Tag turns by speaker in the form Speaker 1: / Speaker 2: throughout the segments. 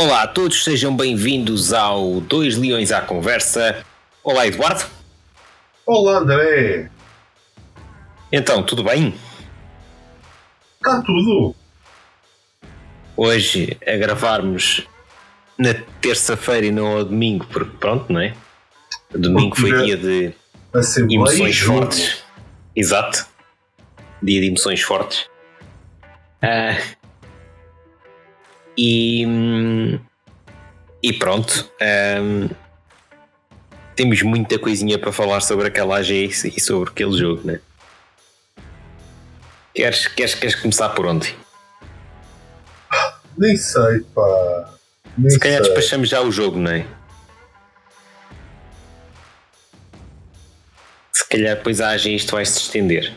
Speaker 1: Olá a todos, sejam bem-vindos ao Dois Leões à Conversa. Olá, Eduardo.
Speaker 2: Olá, André.
Speaker 1: Então, tudo bem?
Speaker 2: Está tudo.
Speaker 1: Hoje a gravarmos na terça-feira e não ao domingo, porque pronto, não é? Domingo
Speaker 2: Porque
Speaker 1: foi dia de emoções fortes. Exato. Dia de emoções fortes. Ah, e, e pronto. ahm, temos muita coisinha para falar sobre aquela AGS e sobre aquele jogo, né? Queres, queres, queres começar por onde?
Speaker 2: Nem sei, pá. Nem
Speaker 1: Se calhar
Speaker 2: sei.
Speaker 1: despachamos já o jogo, não é? Se calhar depois a AG isto vai se estender.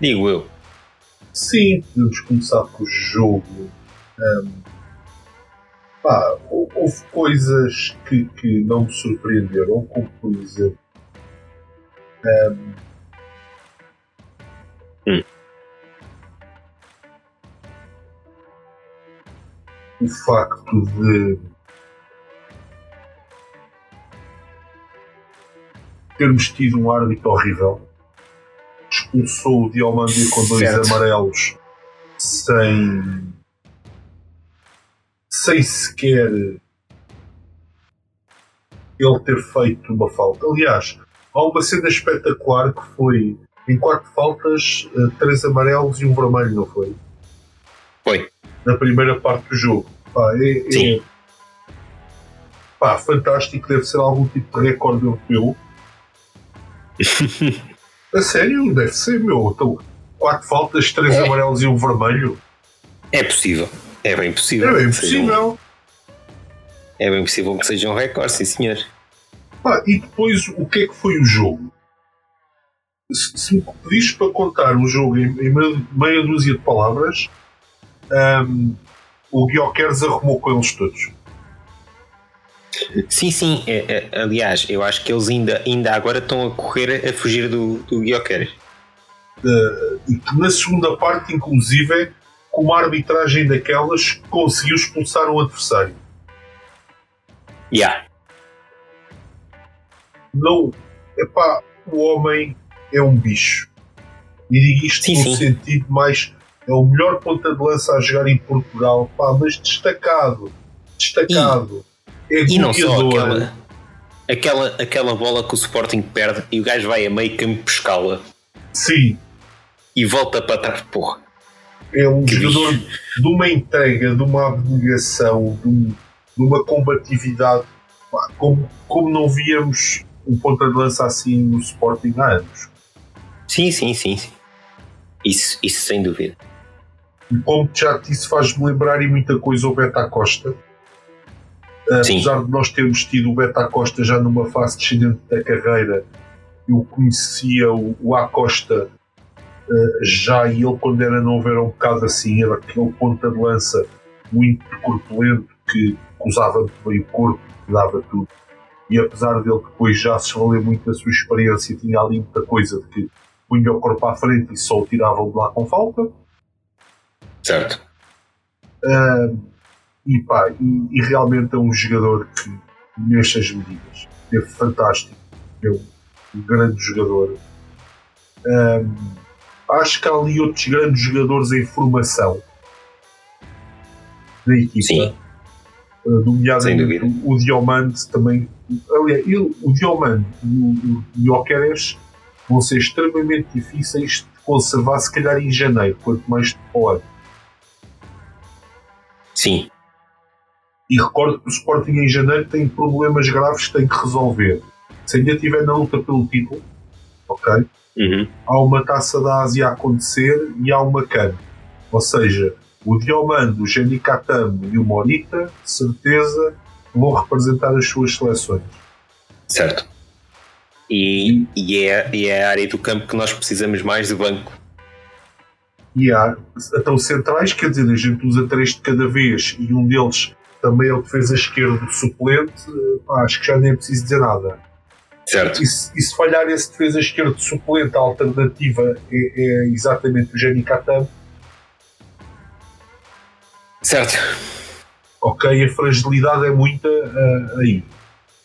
Speaker 1: Digo eu.
Speaker 2: Sim, podemos começar com o jogo. Ahm, pá, hou- houve coisas que, que não me surpreenderam, como por exemplo. ahm,
Speaker 1: Hum.
Speaker 2: O facto de termos tido um árbitro horrível expulsou o Diomande com dois
Speaker 1: Certo.
Speaker 2: amarelos sem sem sequer ele ter feito uma falta. Aliás, há uma cena espetacular que foi em quatro faltas, eh, três amarelos e um vermelho, não foi?
Speaker 1: Foi.
Speaker 2: Na primeira parte do jogo. Pá, é, é-
Speaker 1: Sim.
Speaker 2: pá, fantástico, deve ser algum tipo de recorde europeu. A sério, deve ser, meu. Então, quatro faltas, três
Speaker 1: É.
Speaker 2: amarelos e um vermelho.
Speaker 1: É possível. É bem possível.
Speaker 2: É bem
Speaker 1: seja um-
Speaker 2: possível.
Speaker 1: é bem possível que seja um recorde, sim senhor.
Speaker 2: E depois, o que é que foi o jogo? Se, se me pedires para contar o jogo em, em meia, meia dúzia de palavras, ahm, o Guioqueres arrumou com eles todos.
Speaker 1: Sim, sim. é- é- aliás, eu acho que eles ainda, ainda agora estão a correr a fugir do, do Guioqueres.
Speaker 2: E que na segunda parte, inclusive, com uma arbitragem daquelas, conseguiu expulsar um adversário.
Speaker 1: Yeah.
Speaker 2: Não, epá, o homem é um bicho. E digo isto
Speaker 1: Sim,
Speaker 2: no
Speaker 1: sim.
Speaker 2: sentido mais. É o melhor ponta de lança a jogar em Portugal, pá, mas destacado. Destacado. é
Speaker 1: E não só aquela, aquela, aquela bola que o Sporting perde e o gajo vai a meio campo pescá-la
Speaker 2: Sim,
Speaker 1: e volta para trás. Porra.
Speaker 2: É um
Speaker 1: Que
Speaker 2: jogador
Speaker 1: bicho.
Speaker 2: de uma entrega, de uma abnegação, de, um- uma combatividade, como, como não víamos um ponta de lança assim no Sporting há anos.
Speaker 1: Sim, sim, sim. sim. Isso, isso sem dúvida.
Speaker 2: E como já disse, faz-me lembrar e muita coisa o Beta Costa.
Speaker 1: Sim.
Speaker 2: Apesar de nós termos tido o Beta Costa já numa fase descendente da carreira, eu conhecia o, o Acosta já e ele, quando era novo, era um bocado assim. Era aquele ponta de lança muito corpulento que usava muito bem o corpo, dava tudo. E apesar dele depois já se valer muito da sua experiência, tinha ali muita coisa de que punha o corpo à frente e só o tiravam de lá com falta.
Speaker 1: Certo.
Speaker 2: Ah, e, pá, e, e realmente é um jogador que, nestas medidas, é fantástico. É um, grande jogador. Acho que há ali outros grandes jogadores em formação da equipa.
Speaker 1: Sim.
Speaker 2: Nomeadamente
Speaker 1: dúvida.
Speaker 2: o, o Diomande também. Aliás, ele, o Diomande e o, o Jokeres vão ser extremamente difíceis de conservar, se calhar em janeiro, quanto mais ano.
Speaker 1: Sim.
Speaker 2: E recordo que o Sporting em janeiro tem problemas graves que tem que resolver. Se ainda estiver na luta pelo título, ok?
Speaker 1: Uhum.
Speaker 2: Há uma taça da Ásia a acontecer e há uma CAN. Ou seja, o Diomando, o Jenny Katam e o Morita, de certeza, vão representar as suas seleções.
Speaker 1: Certo. E, e, é, e é a área do campo que nós precisamos mais de banco.
Speaker 2: E há então centrais, quer dizer, a gente usa três de cada vez e um deles também é o defesa esquerdo suplente, pá, acho que já nem é preciso dizer nada.
Speaker 1: Certo.
Speaker 2: E se, e se falhar esse defesa esquerdo suplente, a alternativa é, é exatamente o Jenny Katam.
Speaker 1: Certo.
Speaker 2: Ok, a fragilidade é muita uh, aí.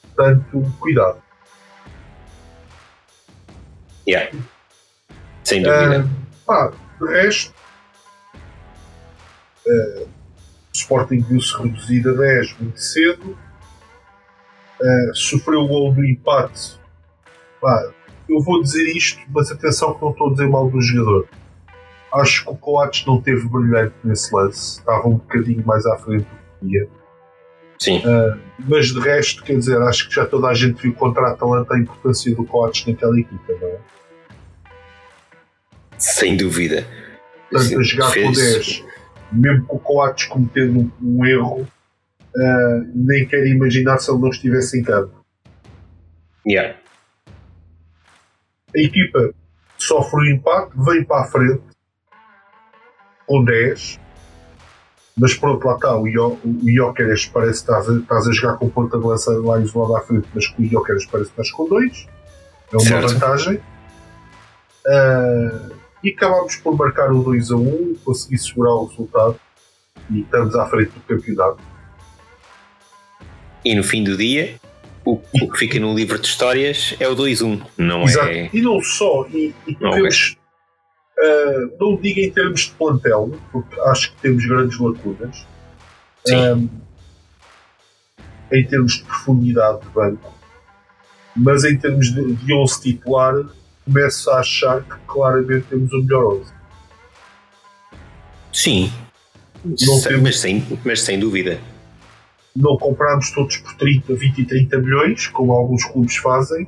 Speaker 2: Portanto, cuidado.
Speaker 1: Yeah. Sem dúvida. Uh,
Speaker 2: pá, de resto, uh, o Sporting viu-se reduzido a 10 muito cedo. Uh, sofreu o gol do empate. Pá, eu vou dizer isto, mas atenção que não estou a dizer mal do jogador. Acho que o Coates não teve brilhante nesse lance. Estava um bocadinho mais à frente do que ia.
Speaker 1: Sim.
Speaker 2: Uh, mas de resto, quer dizer, acho que já toda a gente viu contra a Atalanta a importância do Coates naquela equipa, não é?
Speaker 1: Sem dúvida.
Speaker 2: Portanto, a jogar Fez... com 10, mesmo com o Coates cometendo um erro, uh, nem quero imaginar se ele não estivesse em campo.
Speaker 1: Yeah.
Speaker 2: A equipa sofre o impacto, vem para a frente com 10, mas pronto, lá está. O, Io, Iokeres parece que estás a, estás a jogar com ponta de lança lá isolado à frente, mas com o Iokeres parece que estás com 2. É uma certo. vantagem. Uh, e acabámos por marcar o 2 a 1, consegui segurar o resultado e estamos à frente do campeonato.
Speaker 1: E no fim do dia, o, que fica no livro de histórias é o 2-1, não Exato. é?
Speaker 2: E não só, e, e temos, uh, não digo em termos de plantel, porque acho que temos grandes lacunas. Um, em termos de profundidade de banco, mas em termos de, de 11 titular, começo a achar que claramente temos o melhor 11.
Speaker 1: Sim, não temos, mas, sem, mas sem dúvida.
Speaker 2: Não compramos todos por 30, 20 e 30 milhões, como alguns clubes fazem,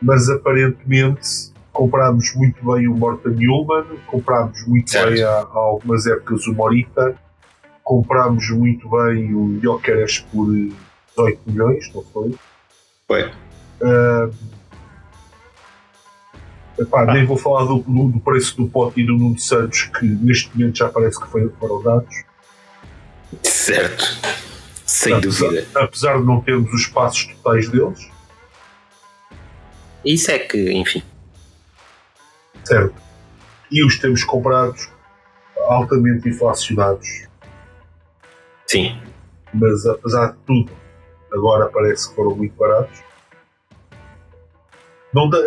Speaker 2: mas aparentemente comprámos muito bem o Morten Newman, comprámos muito certo. bem há, há, algumas épocas o Morita, comprámos muito bem o Jokeres por 18 milhões, não foi?
Speaker 1: Foi.
Speaker 2: Uh, Epá, ah. Nem vou falar do, do, do, preço do pote e do Nuno Santos, que neste momento já parece que foi, foram dados.
Speaker 1: Certo. Sem
Speaker 2: apesar,
Speaker 1: dúvida.
Speaker 2: Apesar de não termos os passos totais deles.
Speaker 1: Isso é que, enfim.
Speaker 2: Certo. E os temos comprados altamente inflacionados.
Speaker 1: Sim.
Speaker 2: Mas apesar de tudo, agora parece que foram muito baratos. Não da,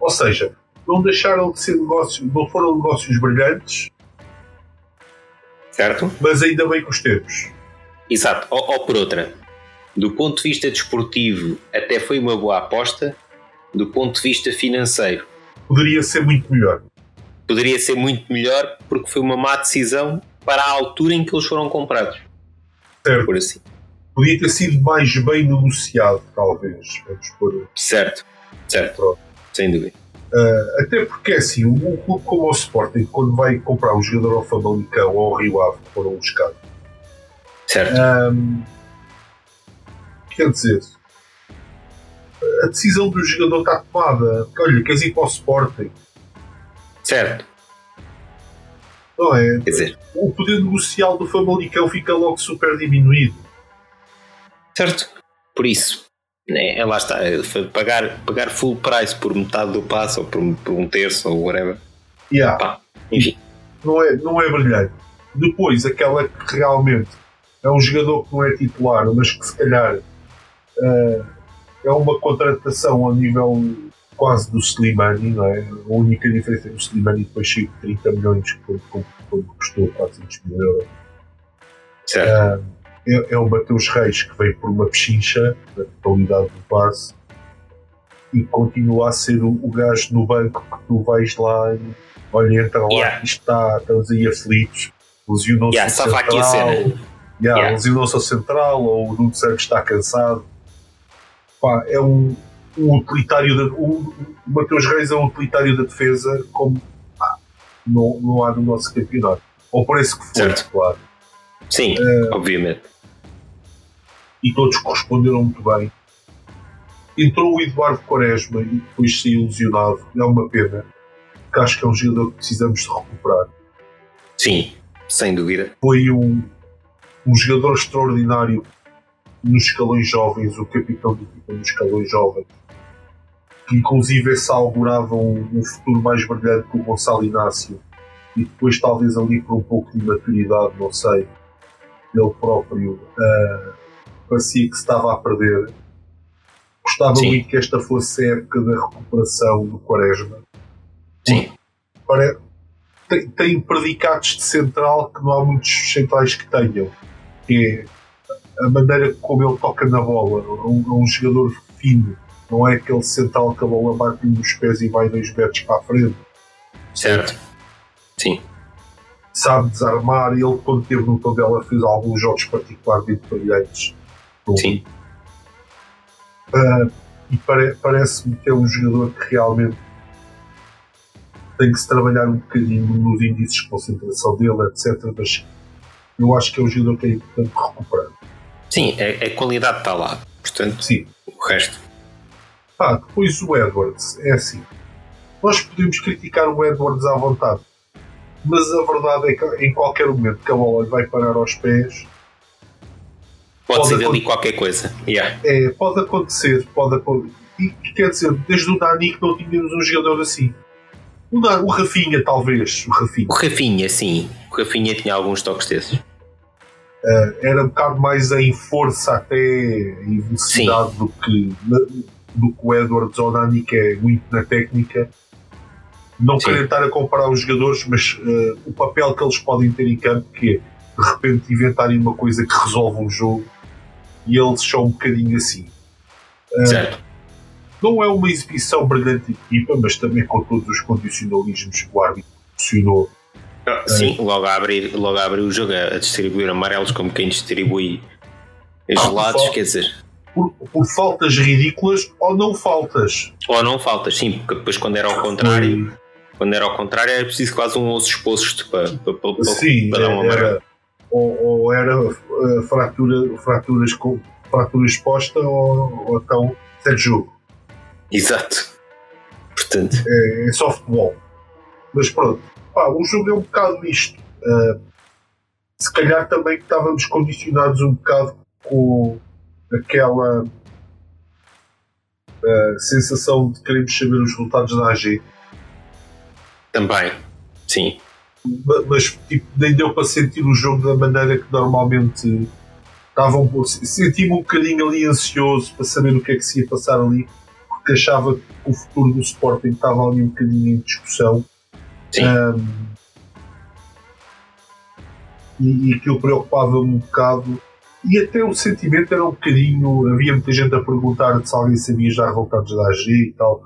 Speaker 2: ou seja, não deixaram de ser negócios, não foram negócios brilhantes,
Speaker 1: certo?
Speaker 2: Mas ainda bem que os temos.
Speaker 1: Exato, ou, ou por outra, do ponto de vista desportivo, até foi uma boa aposta, do ponto de vista financeiro,
Speaker 2: poderia ser muito melhor.
Speaker 1: Poderia ser muito melhor porque foi uma má decisão para a altura em que eles foram comprados.
Speaker 2: Certo.
Speaker 1: Por assim.
Speaker 2: Podia ter sido mais bem negociado, talvez. Vamos pôr.
Speaker 1: Certo. Certo, Pronto. sem dúvida.
Speaker 2: Uh, até porque, assim, um, clube como o Sporting, quando vai comprar um jogador ao Famalicão ou ao Rio Ave, que foram buscar,
Speaker 1: certo.
Speaker 2: Um, quer dizer, a decisão do jogador está tomada. Olha, queres ir para o Sporting?
Speaker 1: Certo.
Speaker 2: Não é?
Speaker 1: Quer dizer,
Speaker 2: o poder negocial do Famalicão fica logo super diminuído.
Speaker 1: Certo. Por isso, né, é, lá está, pagar, pagar full price por metade do passo ou por, por um terço ou whatever.
Speaker 2: Yeah.
Speaker 1: Pá, enfim.
Speaker 2: Não é, não é brilhante. Depois, aquela que realmente é um jogador que não é titular, mas que se calhar uh, é uma contratação a nível quase do Slimani, não é? A única diferença é que o Slimani depois chega de 30 milhões, foi, custou 400 mil euros.
Speaker 1: Certo. Uh,
Speaker 2: é, é o Mateus Reis que veio por uma pechincha da totalidade do passe e continua a ser o, o gajo no banco que tu vais lá e olha, entra lá, yeah. está, estamos aí aflitos, lesionou-se
Speaker 1: yeah,
Speaker 2: central,
Speaker 1: aqui a cena.
Speaker 2: Yeah, yeah. lesionou-se ao central ou o Nuno Santos está cansado. Pá, é um, um utilitário, da, um, o Mateus Reis é um utilitário da defesa como pá, não, não há no nosso campeonato. Ou parece que foi, certo. claro.
Speaker 1: Sim, uh, obviamente
Speaker 2: e todos corresponderam muito bem. Entrou o Eduardo Quaresma e depois saiu lesionado. É uma pena, porque acho que é um jogador que precisamos de recuperar.
Speaker 1: Sim, sem dúvida.
Speaker 2: Foi um, um jogador extraordinário nos escalões jovens, o capitão de equipa nos escalões jovens, que inclusive esse augurava um, um futuro mais brilhante que o Gonçalo Inácio e depois talvez ali por um pouco de maturidade, não sei, ele próprio uh, parecia que se estava a perder. Gostava Sim. muito que esta fosse a época da recuperação do Quaresma.
Speaker 1: Sim.
Speaker 2: Para, tem, tem predicados de central que não há muitos centrais que tenham. Que é a maneira como ele toca na bola. É um, é um jogador fino. Não é aquele central que a bola bate nos pés e vai dois metros para a frente.
Speaker 1: Certo. Sim
Speaker 2: sabe desarmar. Ele, quando esteve no Tondela, fez alguns jogos particularmente brilhantes.
Speaker 1: Sim.
Speaker 2: Uh, e pare parece-me que é um jogador que realmente tem que se trabalhar um bocadinho nos índices de concentração dele, etc. Mas eu acho que é um jogador que é importante recuperar.
Speaker 1: Sim, a, a qualidade está lá. Portanto,
Speaker 2: Sim.
Speaker 1: o resto.
Speaker 2: Ah, depois o Edwards, é assim. Nós podemos criticar o Edwards à vontade mas a verdade é que em qualquer momento que a bola vai parar aos pés
Speaker 1: pode, pode ser ali qualquer coisa yeah.
Speaker 2: é, pode acontecer pode acontecer e quer dizer, desde o Dani que não tínhamos um jogador assim o, o Rafinha talvez o Rafinha.
Speaker 1: o Rafinha sim o Rafinha tinha alguns toques desses
Speaker 2: uh, era um bocado mais em força até em velocidade do que, do que o o Dani que é muito na técnica não Sim. estar a comparar os jogadores, mas uh, o papel que eles podem ter em campo, que é de repente inventarem uma coisa que resolve um jogo e eles são um bocadinho assim.
Speaker 1: Uh, certo.
Speaker 2: Não é uma exibição brilhante de equipa, mas também com todos os condicionalismos que o árbitro funcionou.
Speaker 1: Ah, sim, logo, a abrir, logo a abrir o jogo a distribuir amarelos como quem distribui gelados, ah, quer dizer.
Speaker 2: Por, por, faltas ridículas ou não faltas.
Speaker 1: Ou não faltas, sim, porque depois quando era ao contrário. Quando era ao contrário, era preciso quase um osso exposto para, para, para,
Speaker 2: Sim, para dar uma era, ou, ou, era uh, fratura, fraturas, com, fratura exposta ou, ou então de jogo.
Speaker 1: Exato. Portanto.
Speaker 2: É, é só futebol. Mas pronto, pá, o jogo é um bocado isto. Uh, se calhar também estávamos condicionados um bocado com aquela uh, sensação de queremos saber os resultados da AG
Speaker 1: também, sim.
Speaker 2: Mas tipo, nem deu para sentir o jogo da maneira que normalmente estavam. Senti-me um bocadinho ali ansioso para saber o que é que se ia passar ali, porque achava que o futuro do Sporting estava ali um bocadinho em discussão.
Speaker 1: Sim. Um,
Speaker 2: e, e aquilo preocupava-me um bocado. E até o sentimento era um bocadinho. Havia muita gente a perguntar se alguém sabia já resultados da AG e tal.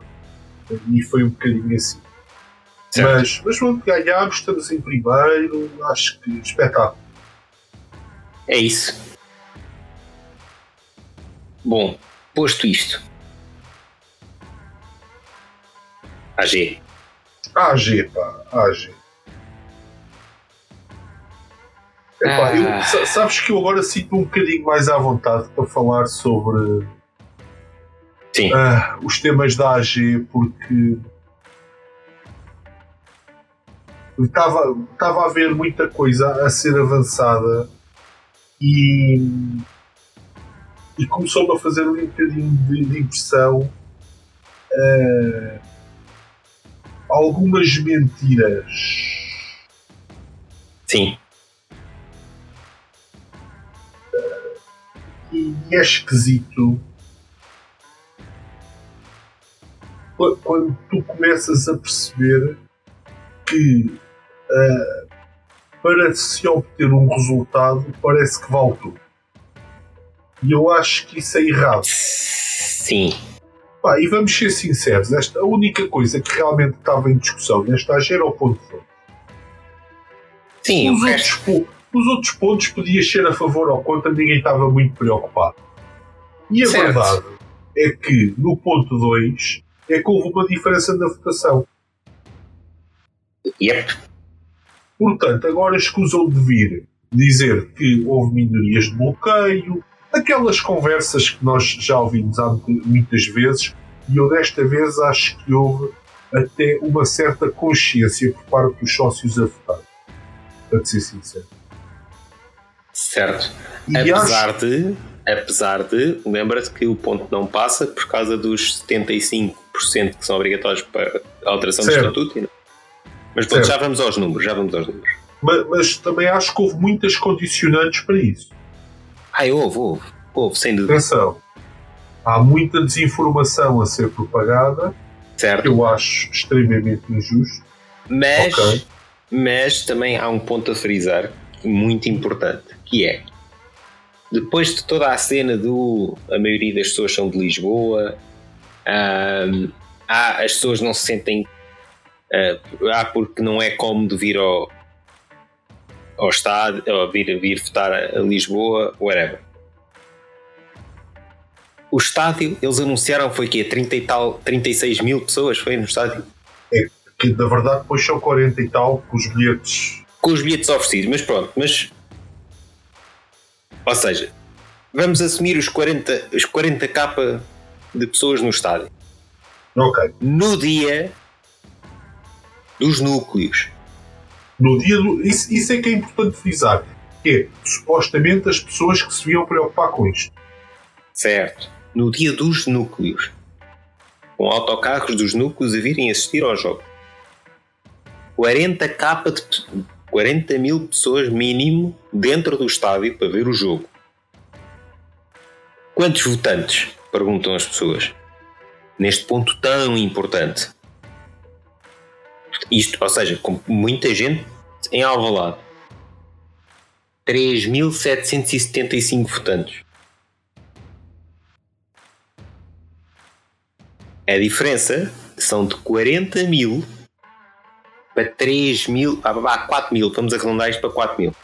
Speaker 2: E foi um bocadinho assim. Mas, mas pronto, ganhámos, estamos em primeiro, acho que espetáculo.
Speaker 1: É isso. Bom, posto isto. AG.
Speaker 2: AG, pá, AG. Epá, ah. eu, sabes que eu agora sinto um bocadinho mais à vontade para falar sobre uh, os temas da AG, porque estava, estava a haver muita coisa a ser avançada e, e começou-me a fazer um bocadinho de, de impressão uh, algumas mentiras.
Speaker 1: Sim.
Speaker 2: E é esquisito quando tu começas a perceber que uh, para se obter um resultado parece que vale tudo. E eu acho que isso é errado.
Speaker 1: Sim.
Speaker 2: Pá, e vamos ser sinceros, esta, a única coisa que realmente estava em discussão nesta AG era o ponto de
Speaker 1: Sim,
Speaker 2: os, outros, os outros pontos podiam ser a favor ou contra, ninguém estava muito preocupado. E a certo. verdade é que no ponto 2 é que houve uma diferença na votação.
Speaker 1: Yep.
Speaker 2: Portanto, agora escusam de vir dizer que houve minorias de bloqueio, aquelas conversas que nós já ouvimos há muitas vezes, e eu desta vez acho que houve até uma certa consciência por parte dos sócios a votar. Para ser sincero.
Speaker 1: Certo. E apesar acho... de, apesar de, lembra-te que o ponto não passa por causa dos 75% que são obrigatórios para a alteração certo. do estatuto. Mas pronto, já vamos aos números, já vamos aos números.
Speaker 2: mas, mas, também acho que houve muitas condicionantes para isso.
Speaker 1: Ah, houve, houve, houve, sem dúvida.
Speaker 2: Atenção, há muita desinformação a ser propagada,
Speaker 1: certo.
Speaker 2: que eu acho extremamente injusto.
Speaker 1: Mas, okay. mas também há um ponto a frisar muito importante, que é depois de toda a cena do a maioria das pessoas são de Lisboa, há, as pessoas não se sentem uh, há porque não é cómodo vir ao, ao estádio, ou vir, vir votar a Lisboa, whatever. O estádio, eles anunciaram foi que 30 e tal, 36 mil pessoas foi no estádio?
Speaker 2: É, que na verdade depois são 40 e tal com os bilhetes.
Speaker 1: Com os bilhetes oferecidos, mas pronto, mas. Ou seja, vamos assumir os 40, os 40 capa de pessoas no estádio.
Speaker 2: Ok.
Speaker 1: No dia dos núcleos.
Speaker 2: No dia do. Isso, isso é que é importante frisar. Que é, supostamente, as pessoas que se iam preocupar com isto.
Speaker 1: Certo. No dia dos núcleos. Com autocarros dos núcleos a virem assistir ao jogo. 40 capa de 40 mil pessoas mínimo dentro do estádio para ver o jogo. Quantos votantes? Perguntam as pessoas. Neste ponto tão importante. Isto, ou seja, com muita gente em Alvalade. 3.775 votantes. A diferença são de 40 mil para 3 mil, ah, 4 mil, vamos arredondar isto para 4 mil.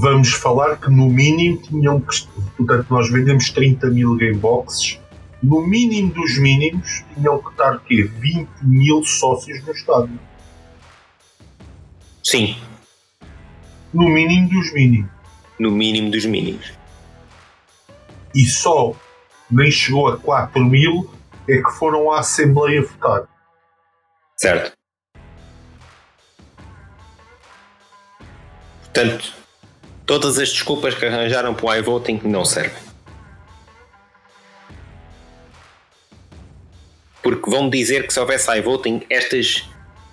Speaker 2: Vamos falar que no mínimo tinham que, portanto nós vendemos 30 mil gameboxes, no mínimo dos mínimos tinham que estar quê? 20 mil sócios no estádio.
Speaker 1: Sim.
Speaker 2: No mínimo dos mínimos.
Speaker 1: No mínimo dos mínimos.
Speaker 2: E só nem chegou a 4 mil é que foram à Assembleia votar.
Speaker 1: Certo. Portanto, todas as desculpas que arranjaram para o iVoting não servem. Porque vão dizer que se houvesse iVoting, estas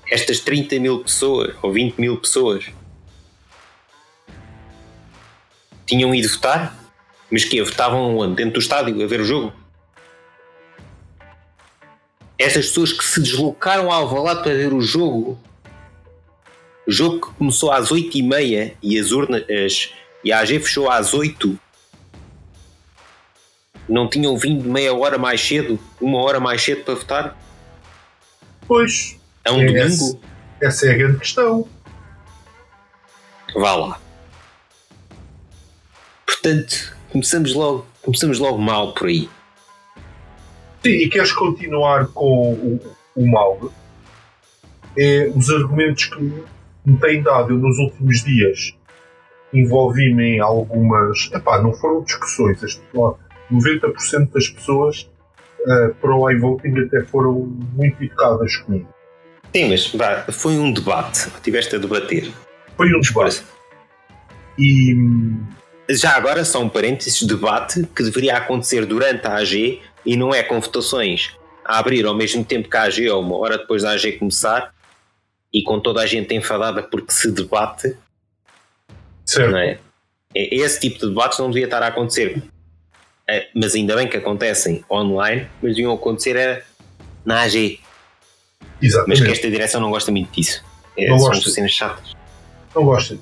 Speaker 1: estas 30 mil pessoas ou 20 mil pessoas tinham ido votar, mas que votavam onde? Dentro do estádio a ver o jogo? Essas pessoas que se deslocaram ao Alvalade para ver o jogo, o jogo que começou às 8h30 e as urnas as, e a AG fechou às 8 não tinham vindo meia hora mais cedo, uma hora mais cedo para votar?
Speaker 2: Pois,
Speaker 1: é um é domingo? Essa,
Speaker 2: essa é a grande questão.
Speaker 1: Vá lá. Portanto, começamos logo, começamos logo mal por aí.
Speaker 2: Sim, e queres continuar com o, o mal? É os argumentos que me têm dado eu nos últimos dias. Envolvi-me em algumas. Epá, não foram discussões. 90% das pessoas uh, para o iVoting até foram muito educadas comigo.
Speaker 1: Sim, mas vá, foi um debate. Tiveste a debater.
Speaker 2: Foi um debate. E.
Speaker 1: Já agora, só um parênteses: debate que deveria acontecer durante a AG e não é com votações a abrir ao mesmo tempo que a AG ou uma hora depois da AG começar e com toda a gente enfadada porque se debate.
Speaker 2: Certo.
Speaker 1: Não é? Esse tipo de debates não devia estar a acontecer. É, mas ainda bem que acontecem online, mas deviam acontecer era na AG.
Speaker 2: Exatamente.
Speaker 1: Mas que esta direção não gosta muito disso. É,
Speaker 2: não
Speaker 1: são
Speaker 2: gosta.
Speaker 1: cenas chatas.
Speaker 2: Não gosta.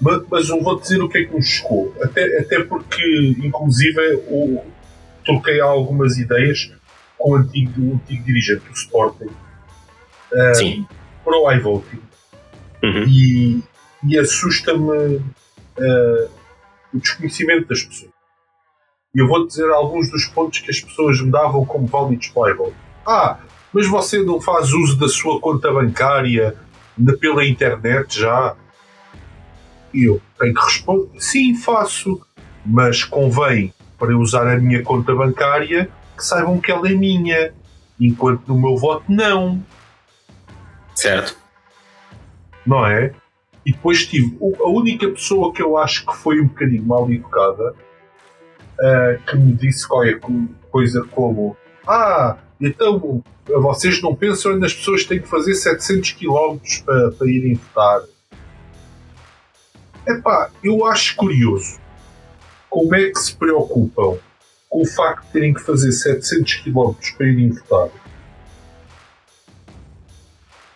Speaker 2: Mas, mas eu vou dizer o que é que me chocou. Até, até porque, inclusive, eu troquei algumas ideias com o antigo, o antigo dirigente do Sporting
Speaker 1: uh, Sim.
Speaker 2: para o iVoting.
Speaker 1: Uhum.
Speaker 2: E, e assusta-me uh, o desconhecimento das pessoas. E eu vou dizer alguns dos pontos que as pessoas me davam como válidos para o iVoting. Ah, mas você não faz uso da sua conta bancária pela internet já? E eu tenho que responder: sim, faço, mas convém para usar a minha conta bancária que saibam que ela é minha, enquanto no meu voto não.
Speaker 1: Certo.
Speaker 2: Não é? E depois tive a única pessoa que eu acho que foi um bocadinho mal educada uh, que me disse qualquer coisa como: Ah, então vocês não pensam nas pessoas que têm que fazer 700 km para, para irem votar. Epá, eu acho curioso como é que se preocupam com o facto de terem que fazer 700 km para irem votar.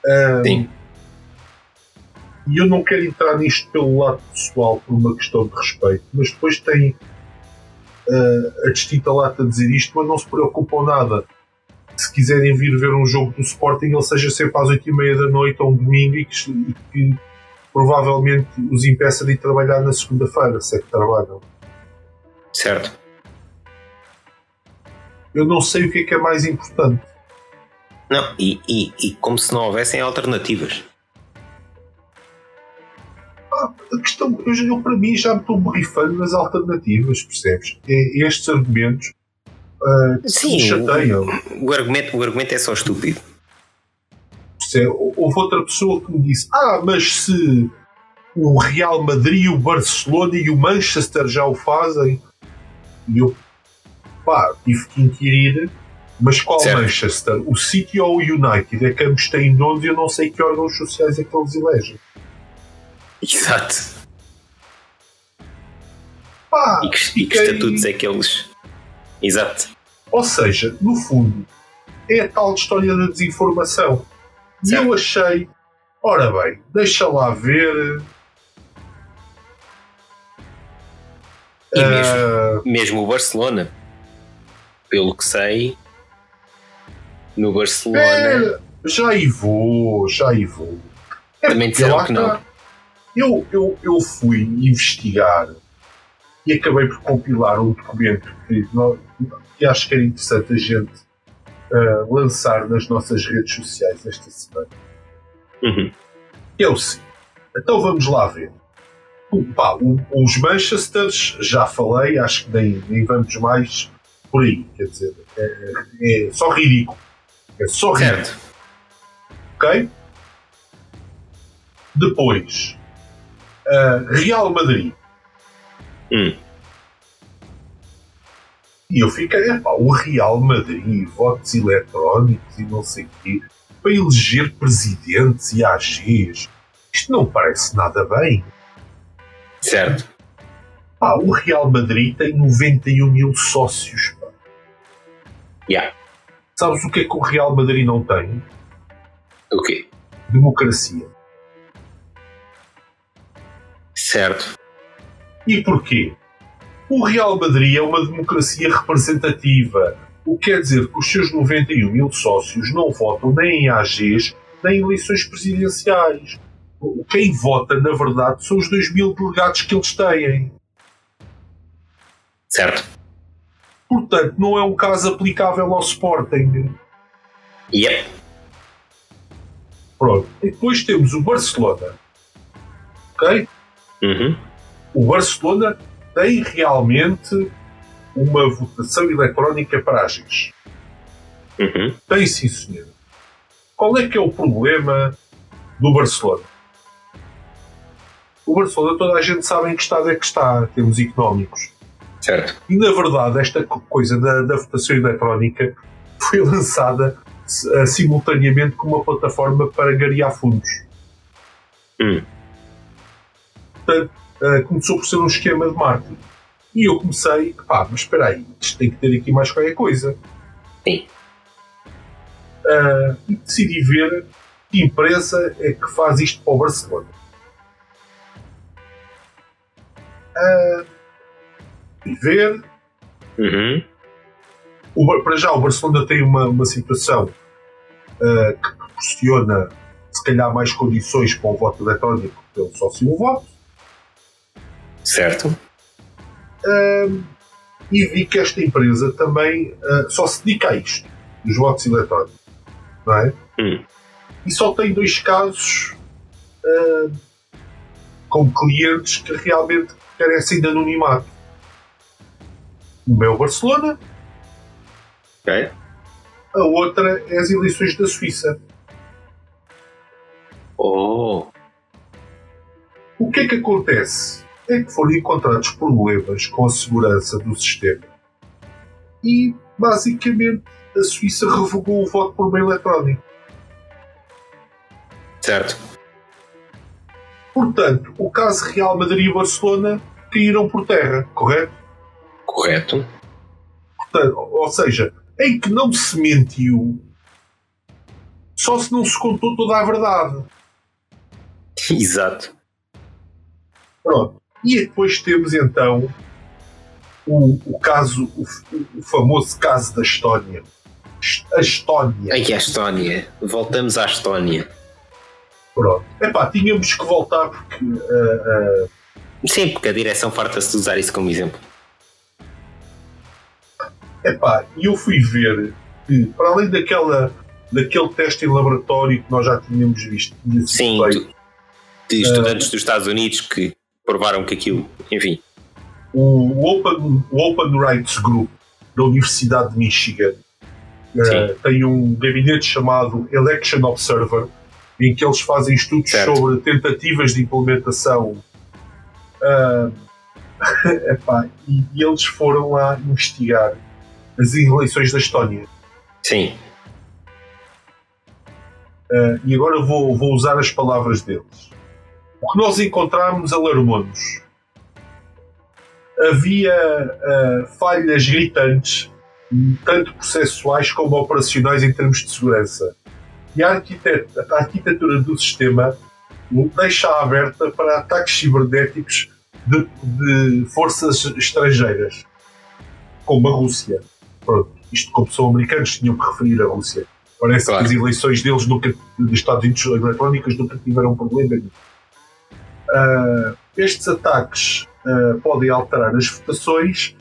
Speaker 2: Um,
Speaker 1: Sim.
Speaker 2: E eu não quero entrar nisto pelo lado pessoal por uma questão de respeito, mas depois tem uh, a distinta lata a dizer isto, mas não se preocupam nada. Se quiserem vir ver um jogo do Sporting, ele seja sempre às 8 e meia da noite ou um domingo e que, que provavelmente os impeça de ir trabalhar na segunda-feira, se é que trabalham.
Speaker 1: Certo.
Speaker 2: Eu não sei o que é que é mais importante.
Speaker 1: Não, e, e, e como se não houvessem alternativas.
Speaker 2: Ah, a questão, eu, eu, para mim já me estou borrifando nas alternativas, percebes? É, estes argumentos uh,
Speaker 1: Sim. O, o, argumento, o argumento é só estúpido.
Speaker 2: Houve outra pessoa que me disse: Ah, mas se o Real Madrid, o Barcelona e o Manchester já o fazem, e eu pá, tive que inquirir. Mas qual certo. Manchester? O City ou o United? É que ambos têm donos e eu não sei que órgãos sociais é que eles elegem.
Speaker 1: Exato.
Speaker 2: Pá,
Speaker 1: e que, e que estatutos é que eles. Exato.
Speaker 2: Ou seja, no fundo, é a tal história da desinformação. E eu achei, ora bem, deixa lá ver.
Speaker 1: E mesmo, uh... mesmo o Barcelona, pelo que sei, no Barcelona. É,
Speaker 2: já e vou, já e vou.
Speaker 1: É Também disseram que não.
Speaker 2: Eu, eu, eu fui investigar e acabei por compilar um documento que, que acho que era interessante a gente uh, lançar nas nossas redes sociais esta semana.
Speaker 1: Uhum.
Speaker 2: É o sim. Então vamos lá ver. Pá, o, os Manchesters, já falei, acho que nem, nem vamos mais por aí. Quer dizer, é, é só ridículo. É só ridículo. Certo. Ok? Depois, uh, Real Madrid.
Speaker 1: Hum.
Speaker 2: E eu fiquei, epá, o Real Madrid, votos eletrónicos e não sei o quê, para eleger presidentes e AGs. Isto não parece nada bem.
Speaker 1: Certo.
Speaker 2: Pá, o Real Madrid tem 91 mil sócios. Pá.
Speaker 1: Yeah.
Speaker 2: Sabes o que é que o Real Madrid não tem?
Speaker 1: O quê?
Speaker 2: Democracia.
Speaker 1: Certo.
Speaker 2: E porquê? O Real Madrid é uma democracia representativa, o que quer dizer que os seus 91 mil sócios não votam nem em AGs nem em eleições presidenciais. Quem vota, na verdade, são os 2 mil delegados que eles têm.
Speaker 1: Certo.
Speaker 2: Portanto, não é um caso aplicável ao Sporting.
Speaker 1: Yep.
Speaker 2: Pronto. E depois temos o Barcelona. Ok?
Speaker 1: Uhum.
Speaker 2: O Barcelona tem realmente uma votação eletrónica para agentes.
Speaker 1: Uhum.
Speaker 2: Tem sim, senhor. Qual é que é o problema do Barcelona? O Barcelona, toda a gente sabe em que estado é que está, em termos económicos.
Speaker 1: Certo.
Speaker 2: E na verdade, esta coisa da, da votação eletrónica foi lançada uh, simultaneamente com uma plataforma para garear fundos.
Speaker 1: Hum.
Speaker 2: Portanto, uh, começou por ser um esquema de marketing. E eu comecei, pá, mas espera aí, isto tem que ter aqui mais qualquer coisa.
Speaker 1: Sim.
Speaker 2: Uh, e decidi ver que empresa é que faz isto para o Barcelona. Uh, e ver.
Speaker 1: Uhum.
Speaker 2: O, para já, o Barcelona tem uma, uma situação uh, que proporciona, se calhar, mais condições para o voto eletrónico pelo sócio o voto.
Speaker 1: Certo.
Speaker 2: Uh, e vi que esta empresa também uh, só se dedica a isto, dos votos eletrónicos. Não é?
Speaker 1: Hum.
Speaker 2: E só tem dois casos uh, com clientes que realmente carecem de anonimato. O meu Barcelona.
Speaker 1: Okay.
Speaker 2: A outra é as eleições da Suíça.
Speaker 1: Oh.
Speaker 2: O que é que acontece? É que foram encontrados problemas com a segurança do sistema. E, basicamente, a Suíça revogou o voto por meio eletrónico.
Speaker 1: Certo.
Speaker 2: Portanto, o caso Real Madrid e Barcelona caíram por terra, correto?
Speaker 1: Correto.
Speaker 2: Portanto, ou seja, em que não se mentiu, só se não se contou toda a verdade.
Speaker 1: Exato.
Speaker 2: Pronto. E depois temos então o, o caso, o, o famoso caso da Estónia. A Estónia.
Speaker 1: Ai, a Estónia. Voltamos à Estónia.
Speaker 2: Pronto. Epá, tínhamos que voltar porque. Uh, uh...
Speaker 1: Sim, porque a direção farta-se de usar isso como exemplo.
Speaker 2: Epá, e eu fui ver que, para além daquela, daquele teste em laboratório que nós já tínhamos visto,
Speaker 1: Sim, feito, de estudantes uh, dos Estados Unidos que provaram que aquilo, enfim.
Speaker 2: O Open, o Open Rights Group da Universidade de Michigan uh, tem um gabinete chamado Election Observer em que eles fazem estudos certo. sobre tentativas de implementação. Uh, epá, e, e, eles foram lá investigar as eleições da Estónia.
Speaker 1: Sim.
Speaker 2: Uh, e agora vou, vou usar as palavras deles. O que nós encontramos alarmou-nos. Havia uh, falhas gritantes, tanto processuais como operacionais em termos de segurança e a, a arquitetura do sistema deixa aberta para ataques cibernéticos de, de forças estrangeiras, como a Rússia. Pronto, isto como são americanos tinham que referir a Rússia. Parece claro. que as eleições deles nunca, dos Estados Unidos eletrónicas nunca tiveram problema nenhum. Uh, estes ataques uh, podem alterar as votações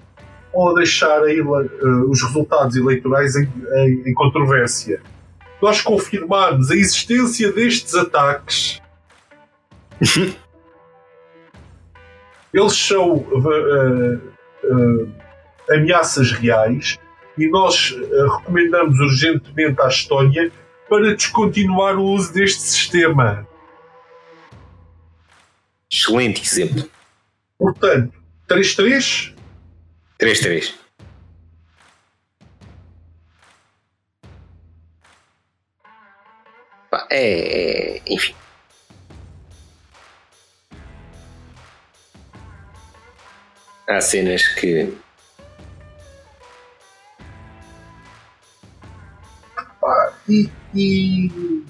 Speaker 2: ou deixar a, uh, os resultados eleitorais em, em, em controvérsia nós confirmarmos a existência destes ataques, eles são ameaças reais e nós recomendamos urgentemente à Estónia para descontinuar o uso deste sistema.
Speaker 1: Excelente exemplo.
Speaker 2: Portanto, 3-3?
Speaker 1: 3-3. é, é enfim. Há cenas que.
Speaker 2: e, e...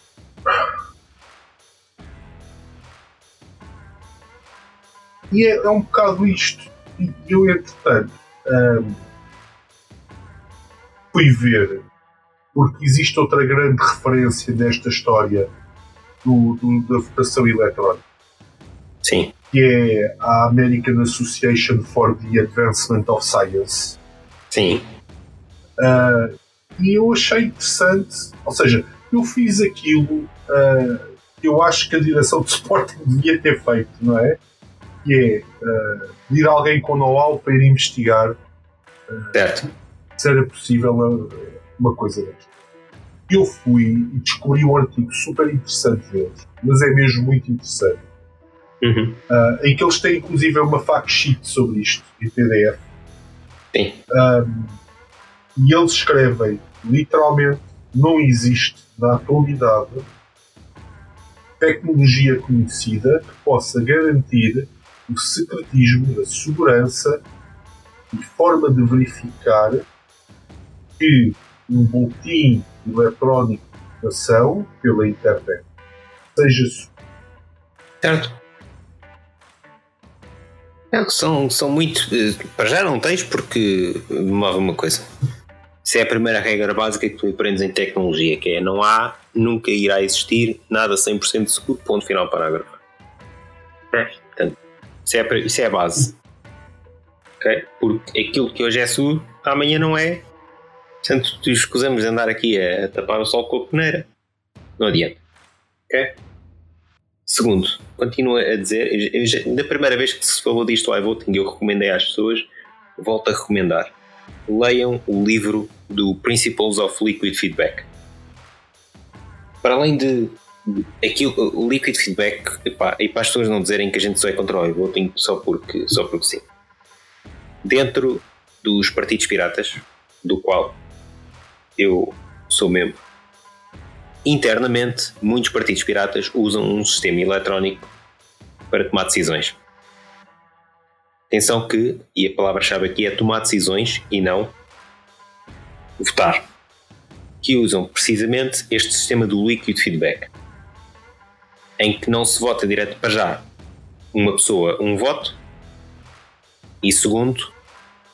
Speaker 2: E é, é, um bocado isto. E eu, entretanto, um, fui ver porque existe outra grande referência nesta história do, do, da votação eletrónica.
Speaker 1: Sim.
Speaker 2: Que é a American Association for the Advancement of Science.
Speaker 1: Sim.
Speaker 2: Uh, e eu achei interessante, ou seja, eu fiz aquilo uh, que eu acho que a direção de suporte devia ter feito, não é? Que é uh, pedir alguém com know-how para ir investigar
Speaker 1: certo.
Speaker 2: se era possível uma coisa desta. Eu fui e descobri um artigo super interessante deles, mas é mesmo muito interessante,
Speaker 1: uhum.
Speaker 2: uh, em que eles têm inclusive uma fact sheet sobre isto em PDF.
Speaker 1: Sim.
Speaker 2: Um, e eles escrevem literalmente não existe na atualidade tecnologia conhecida que possa garantir o secretismo, a segurança e forma de verificar que um boletim eletrónico de ação pela internet. Seja
Speaker 1: certo. É, são, são muito. Eh, para já não tens, porque morre uma coisa. Isso é a primeira regra básica que tu aprendes em tecnologia, que é não há, nunca irá existir nada 100% seguro, ponto final parágrafo. É. Isso é, isso é a base. Okay? Porque aquilo que hoje é seguro, amanhã não é, Portanto, escusamos de andar aqui a tapar o sol com a peneira. Não adianta. Ok? Segundo, continuo a dizer, da primeira vez que se falou disto ao iVoting, eu recomendei às pessoas, volto a recomendar. Leiam o livro do Principles of Liquid Feedback. Para além de aquilo, o liquid feedback, e para as pessoas não dizerem que a gente só é contra o iVoting só porque, só porque sim. Dentro dos partidos piratas, do qual eu sou membro. Internamente, muitos partidos piratas usam um sistema eletrónico para tomar decisões. Atenção que, e a palavra-chave aqui é tomar decisões e não votar. Que usam precisamente este sistema do liquid feedback, em que não se vota direto para já uma pessoa, um voto, e segundo,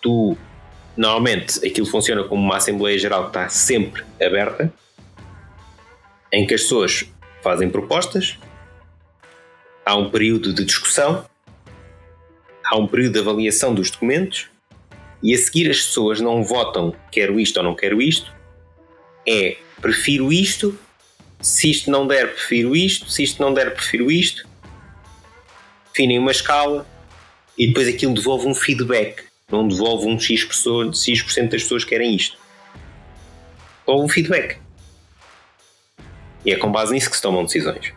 Speaker 1: tu normalmente aquilo funciona como uma Assembleia Geral que está sempre aberta, em que as pessoas fazem propostas, há um período de discussão, há um período de avaliação dos documentos e a seguir as pessoas não votam quero isto ou não quero isto, é prefiro isto, se isto não der, prefiro isto, se isto não der, prefiro isto, definem uma escala e depois aquilo devolve um feedback, não devolve um X%, X das pessoas querem isto. Ou um feedback. E é com base nisso que se tomam decisões.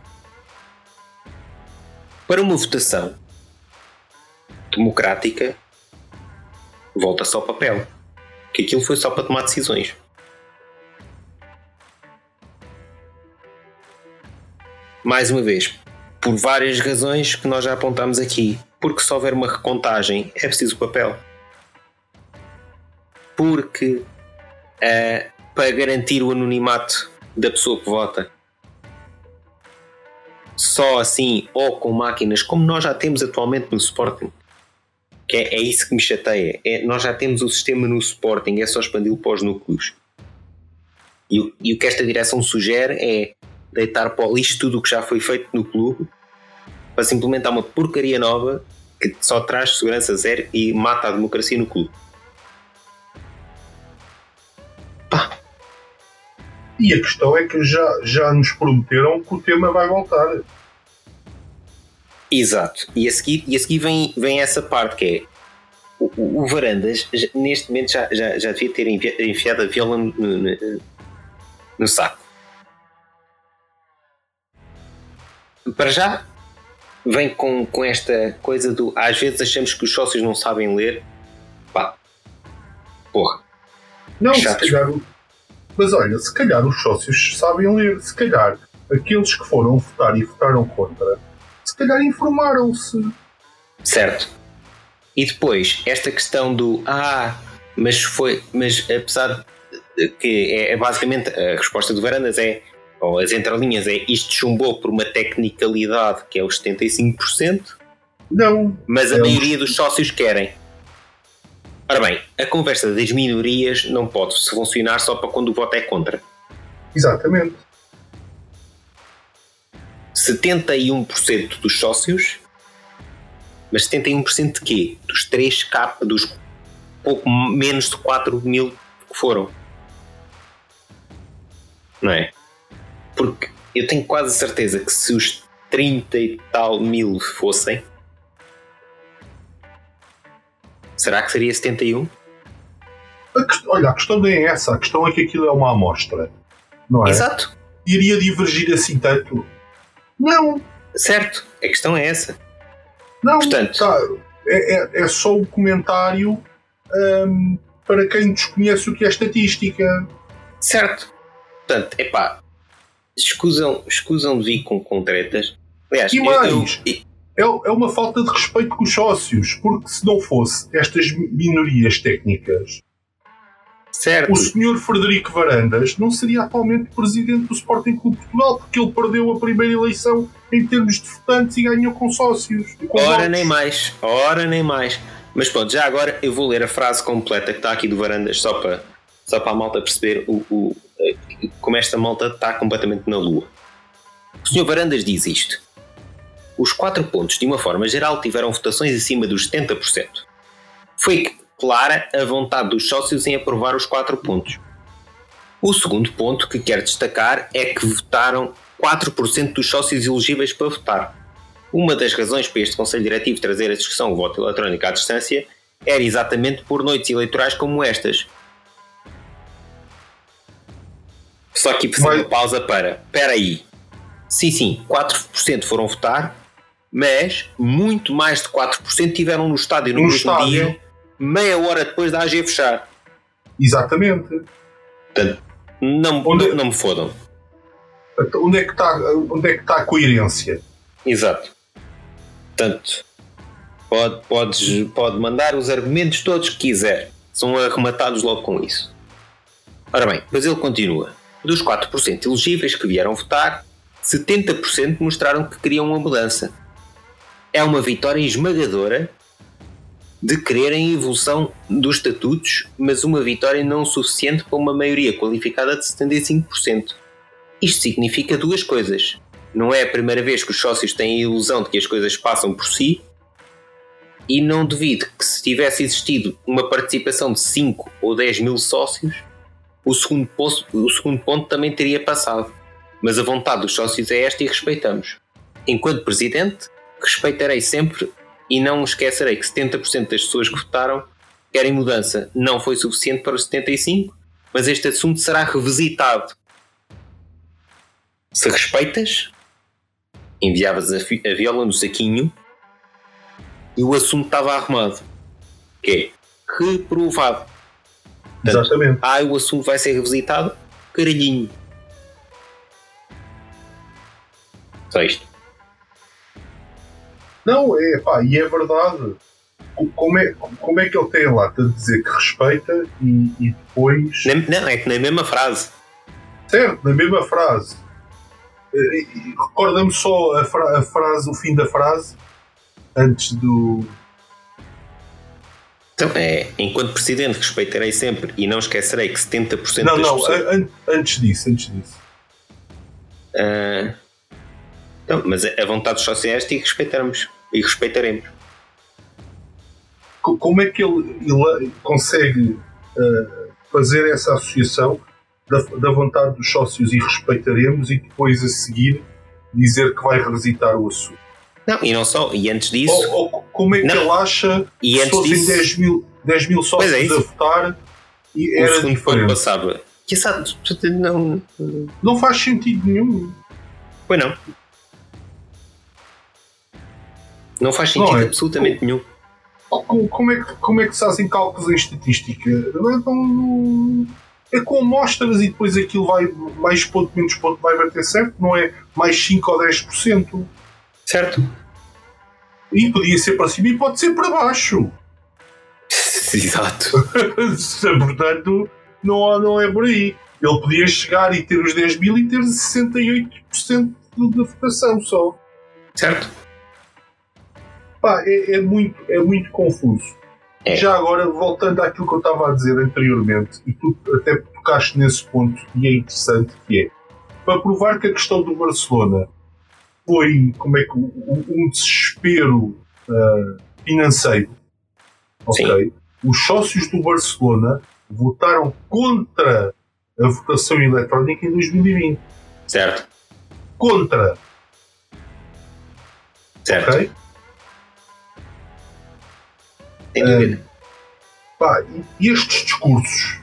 Speaker 1: Para uma votação democrática, volta-se ao papel. Que aquilo foi só para tomar decisões. Mais uma vez, por várias razões que nós já apontamos aqui. Porque se houver uma recontagem, é preciso papel. Porque uh, para garantir o anonimato da pessoa que vota, só assim ou com máquinas como nós já temos atualmente no Sporting. Que é, é isso que me chateia. É, nós já temos o sistema no Sporting, é só expandi-lo para os núcleos. E, e, o que esta direção sugere é deitar para o lixo tudo o que já foi feito no clube para se implementar uma porcaria nova que só traz segurança zero e mata a democracia no clube.
Speaker 2: Pá. E a questão é que já, já nos prometeram que o tema vai voltar.
Speaker 1: Exato. E a seguir, e a seguir vem, vem essa parte que é o, o, o Varandas neste momento já, já, já devia ter enfiado a viola no, no, no saco. Para já vem com, com esta coisa do às vezes achamos que os sócios não sabem ler. Pá, porra.
Speaker 2: Não, Chatos. se calhar mas olha, se calhar os sócios sabem ler, se calhar aqueles que foram votar e votaram contra, se calhar informaram-se.
Speaker 1: Certo. E depois, esta questão do ah, mas foi, mas apesar de que é, é basicamente a resposta do Varandas é, ou as entrelinhas é isto chumbou por uma tecnicalidade que é os 75%.
Speaker 2: Não.
Speaker 1: Mas a maioria dos sócios querem. Ora bem, a conversa das minorias não pode funcionar só para quando o voto é contra.
Speaker 2: Exatamente.
Speaker 1: 71% dos sócios, mas 71% de quê? Dos 3K, dos pouco menos de 4 mil que foram. Não é? Porque eu tenho quase certeza que se os 30 e tal mil fossem, Será que seria 71?
Speaker 2: A questão, olha, a questão nem é essa. A questão é que aquilo é uma amostra. Não é?
Speaker 1: Exato.
Speaker 2: Iria divergir assim tanto? Não.
Speaker 1: Certo. A questão é essa.
Speaker 2: Não, Portanto, tá, é, é, é, só um comentário um, para quem desconhece o que é estatística.
Speaker 1: Certo. Portanto, epá, escusam, escusam de vir com, tretas. Aliás,
Speaker 2: e mais, eu, eu, é, é uma falta de respeito com os sócios, porque se não fosse estas minorias técnicas,
Speaker 1: certo.
Speaker 2: o senhor Frederico Varandas não seria atualmente presidente do Sporting Clube Portugal, porque ele perdeu a primeira eleição em termos de votantes e ganhou com sócios. Com
Speaker 1: ora votos. nem mais, ora nem mais. Mas pronto, já agora eu vou ler a frase completa que está aqui do Varandas, só para, só para a malta perceber o, o, como esta malta está completamente na lua. O senhor Varandas diz isto. Os quatro pontos, de uma forma geral, tiveram votações acima dos 70%. Foi clara a vontade dos sócios em aprovar os quatro pontos. O segundo ponto que quero destacar é que votaram 4% dos sócios elegíveis para votar. Uma das razões para este Conselho Diretivo trazer a discussão do voto eletrónico à distância era exatamente por noites eleitorais como estas. Só que fazer uma pausa para. Espera aí. Sim, sim, 4% foram votar, mas muito mais de 4% tiveram no estádio no, no mesmo estádio. dia, meia hora depois da AG fechar.
Speaker 2: Exatamente.
Speaker 1: Portanto, não, onde, não, não me fodam.
Speaker 2: Onde é, que está, onde é que está a coerência?
Speaker 1: Exato. Portanto, pode, pode, pode mandar os argumentos todos que quiser. São arrematados logo com isso. Ora bem, mas ele continua. Dos 4% elegíveis que vieram votar, 70% mostraram que queriam uma mudança. É uma vitória esmagadora de quererem a evolução dos estatutos, mas uma vitória não suficiente para uma maioria qualificada de 75%. Isto significa duas coisas. Não é a primeira vez que os sócios têm a ilusão de que as coisas passam por si, e não duvido que se tivesse existido uma participação de 5 ou 10 mil sócios, o segundo, posto, o segundo ponto também teria passado. Mas a vontade dos sócios é esta e respeitamos. Enquanto presidente, respeitarei sempre e não esquecerei que 70% das pessoas que votaram querem mudança. Não foi suficiente para os 75%, mas este assunto será revisitado. Se respeitas, enviavas a, a viola no saquinho e o assunto estava arrumado. Que é reprovado.
Speaker 2: Portanto, Exatamente.
Speaker 1: Ah, o assunto vai ser revisitado? Caralhinho. Só isto.
Speaker 2: Não, é pá, e é verdade. Como é, como é que ele tem lá de dizer que respeita e, e depois.
Speaker 1: Não, é que na mesma frase.
Speaker 2: Certo, na mesma frase. Recorda-me só a, fra a, frase, o fim da frase, antes do.
Speaker 1: Então, é, enquanto presidente respeitarei sempre e não esquecerei que 70%
Speaker 2: não, das não, pessoas... An antes disso, antes disso.
Speaker 1: Uh, então, mas a vontade dos sociais é e respeitarmos e respeitaremos.
Speaker 2: Como é que ele, ele consegue uh, fazer essa associação da, da, vontade dos sócios e respeitaremos e depois a seguir dizer que vai revisitar o assunto?
Speaker 1: Não, e não só, e antes disso.
Speaker 2: Ou, ou como é que não. ele acha e que se fossem disso, 10, mil, 10 mil sócios é a votar e era o diferente?
Speaker 1: passava. Que não,
Speaker 2: não faz sentido nenhum.
Speaker 1: Pois não. Não faz sentido não é. absolutamente como, nenhum.
Speaker 2: Como, como, é que, como é que se fazem cálculos em estatística? Não é, tão, é com amostras e depois aquilo vai mais ponto, menos ponto, vai bater certo, não é mais 5 ou 10%.
Speaker 1: Certo.
Speaker 2: E podia ser para cima e pode ser para baixo.
Speaker 1: Exato.
Speaker 2: Portanto, não, não é por aí. Ele podia chegar e ter os 10 mil e ter 68% da votação só.
Speaker 1: Certo.
Speaker 2: Pá, é, é, muito, é muito confuso. É. Já agora, voltando àquilo que eu estava a dizer anteriormente, e tu até tocaste nesse ponto, e é interessante, que é para provar que a questão do Barcelona foi como é que um, desespero uh, financeiro. Ok? Sim. Os sócios do Barcelona votaram contra a votação eletrónica em 2020.
Speaker 1: Certo.
Speaker 2: Contra.
Speaker 1: Certo. Ok? Sem
Speaker 2: dúvida. Uh, pá, e estes discursos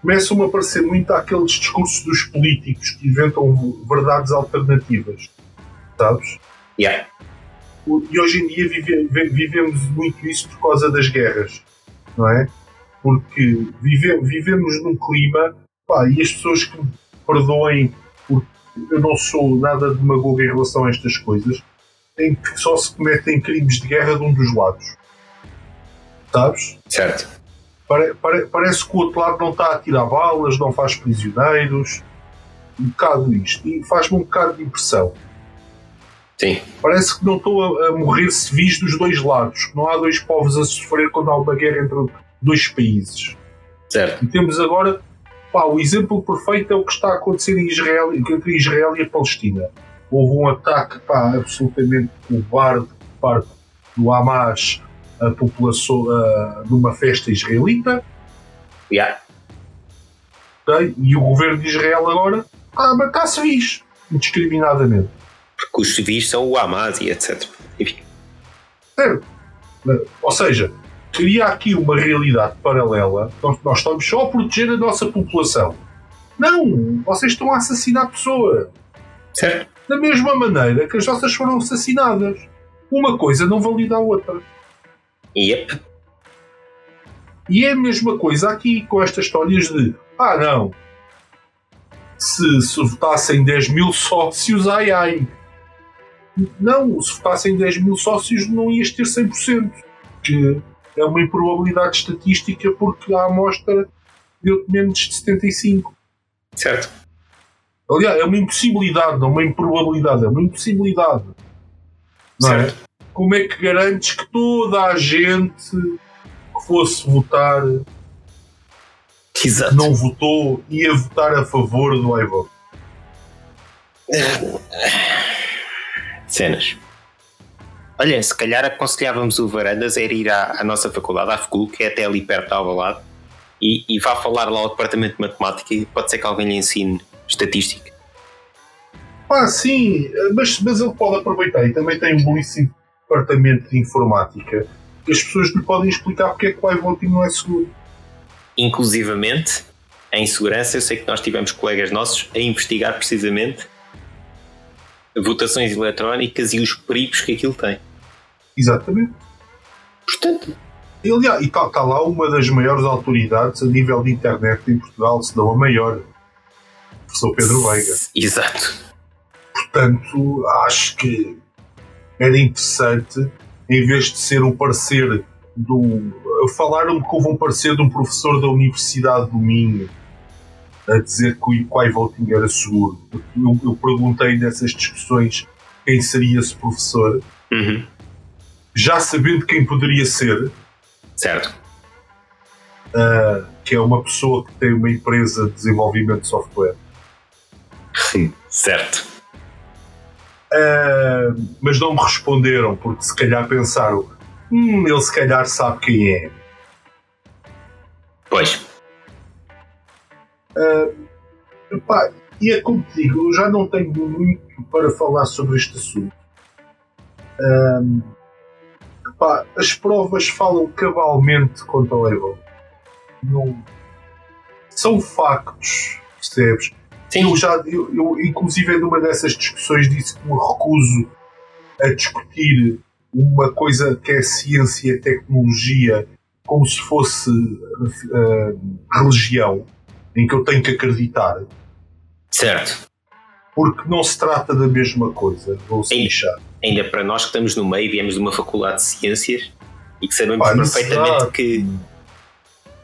Speaker 2: começam a parecer muito àqueles discursos dos políticos que inventam verdades alternativas sabes?
Speaker 1: Yeah.
Speaker 2: E hoje em dia vive, vivemos muito isso por causa das guerras, não é? Porque vive, vivemos num clima, pá, e as pessoas que me perdoem, porque eu não sou nada demagogo em relação a estas coisas, em que só se cometem crimes de guerra de um dos lados. Sabes?
Speaker 1: Certo.
Speaker 2: Pare, pare, parece que o outro lado não está a tirar balas, não faz prisioneiros, um bocado isto. E faz-me um bocado de impressão.
Speaker 1: Sim.
Speaker 2: Parece que não estão a, a, morrer civis dos dois lados, que não há dois povos a sofrer quando há uma guerra entre dois países.
Speaker 1: Certo.
Speaker 2: E temos agora pá, o exemplo perfeito é o que está a acontecer em Israel, entre Israel e a Palestina. Houve um ataque pá, absolutamente covarde por parte do Hamas a população numa festa israelita.
Speaker 1: Yeah.
Speaker 2: E o governo de Israel agora está a matar civis indiscriminadamente
Speaker 1: porque os civis são o Hamas e etc. Enfim.
Speaker 2: Certo. Ou seja, cria aqui uma realidade paralela. Nós, nós estamos só a proteger a nossa população. Não! Vocês estão a assassinar pessoas.
Speaker 1: Certo.
Speaker 2: Da mesma maneira que as nossas foram assassinadas. Uma coisa não valida a outra.
Speaker 1: Yep.
Speaker 2: E é a mesma coisa aqui com estas histórias de ah não, se, se votassem 10 mil sócios, ai ai. Não, se votassem 10 mil sócios não ias ter 100%. Que é uma improbabilidade estatística porque a amostra deu menos de 75.
Speaker 1: Certo.
Speaker 2: Aliás, é uma impossibilidade, não é uma improbabilidade, é uma impossibilidade. Não é? Como é que garantes que toda a gente que fosse votar
Speaker 1: Exato.
Speaker 2: não votou ia votar a favor do iVote?
Speaker 1: Cenas. Olha, se calhar aconselhávamos o Varandas a ir à, à nossa faculdade, à FCUL, que é até ali perto ao lado, e, e vá falar lá ao departamento de matemática e pode ser que alguém lhe ensine estatística.
Speaker 2: Ah, sim, mas, mas ele pode aproveitar e também tem um belíssimo departamento de informática que as pessoas lhe podem explicar porque é que o iVoting não é seguro.
Speaker 1: Inclusivamente, em segurança, eu sei que nós tivemos colegas nossos a investigar precisamente votações eletrónicas e os perigos que aquilo tem.
Speaker 2: Exatamente.
Speaker 1: Portanto,
Speaker 2: E, aliás, e está tá lá uma das maiores autoridades a nível de internet em Portugal, se não a maior, o professor Pedro Veiga.
Speaker 1: exato.
Speaker 2: Portanto, acho que era interessante, em vez de ser um parecer do. Falaram-me que houve um parecer de um professor da Universidade do Minho a dizer que o iVoting era seguro. Eu, eu perguntei nessas discussões quem seria esse professor,
Speaker 1: Uhum.
Speaker 2: já sabendo quem poderia ser,
Speaker 1: Certo.
Speaker 2: ah, que é uma pessoa que tem uma empresa de desenvolvimento de software.
Speaker 1: Certo.
Speaker 2: Ah, mas não me responderam, porque se calhar pensaram: hum, ele se calhar sabe quem é.
Speaker 1: Pois.
Speaker 2: Epá, e é como te digo, eu já não tenho muito para falar sobre este assunto. Ahm, epá, as provas falam cabalmente contra o Evo. Não... São factos, percebes?
Speaker 1: Sim.
Speaker 2: Eu já, eu, eu, inclusive, numa dessas discussões, disse que me recuso a discutir uma coisa que é ciência e tecnologia como se fosse ah, religião, em que eu tenho que acreditar
Speaker 1: Certo.
Speaker 2: porque não se trata da mesma coisa. Vou se
Speaker 1: Sim.
Speaker 2: lixar.
Speaker 1: Ainda para nós que estamos no meio, viemos de uma faculdade de ciências e que sabemos
Speaker 2: Pá,
Speaker 1: perfeitamente que.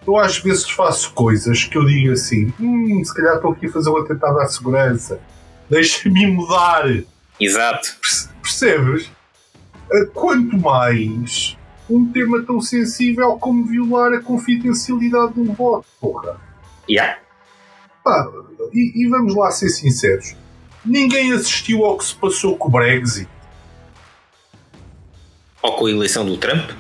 Speaker 2: Eu às vezes faço coisas que eu digo assim: hum, se calhar estou aqui a fazer um atentado à segurança, deixa-me mudar.
Speaker 1: Exato.
Speaker 2: Perce- Percebes? Ah, Quanto mais um tema tão sensível como violar a confidencialidade do voto, porra.
Speaker 1: Yeah.
Speaker 2: Pá, e, e vamos lá ser sinceros: ninguém assistiu ao que se passou com o Brexit.
Speaker 1: Ou com a eleição do Trump.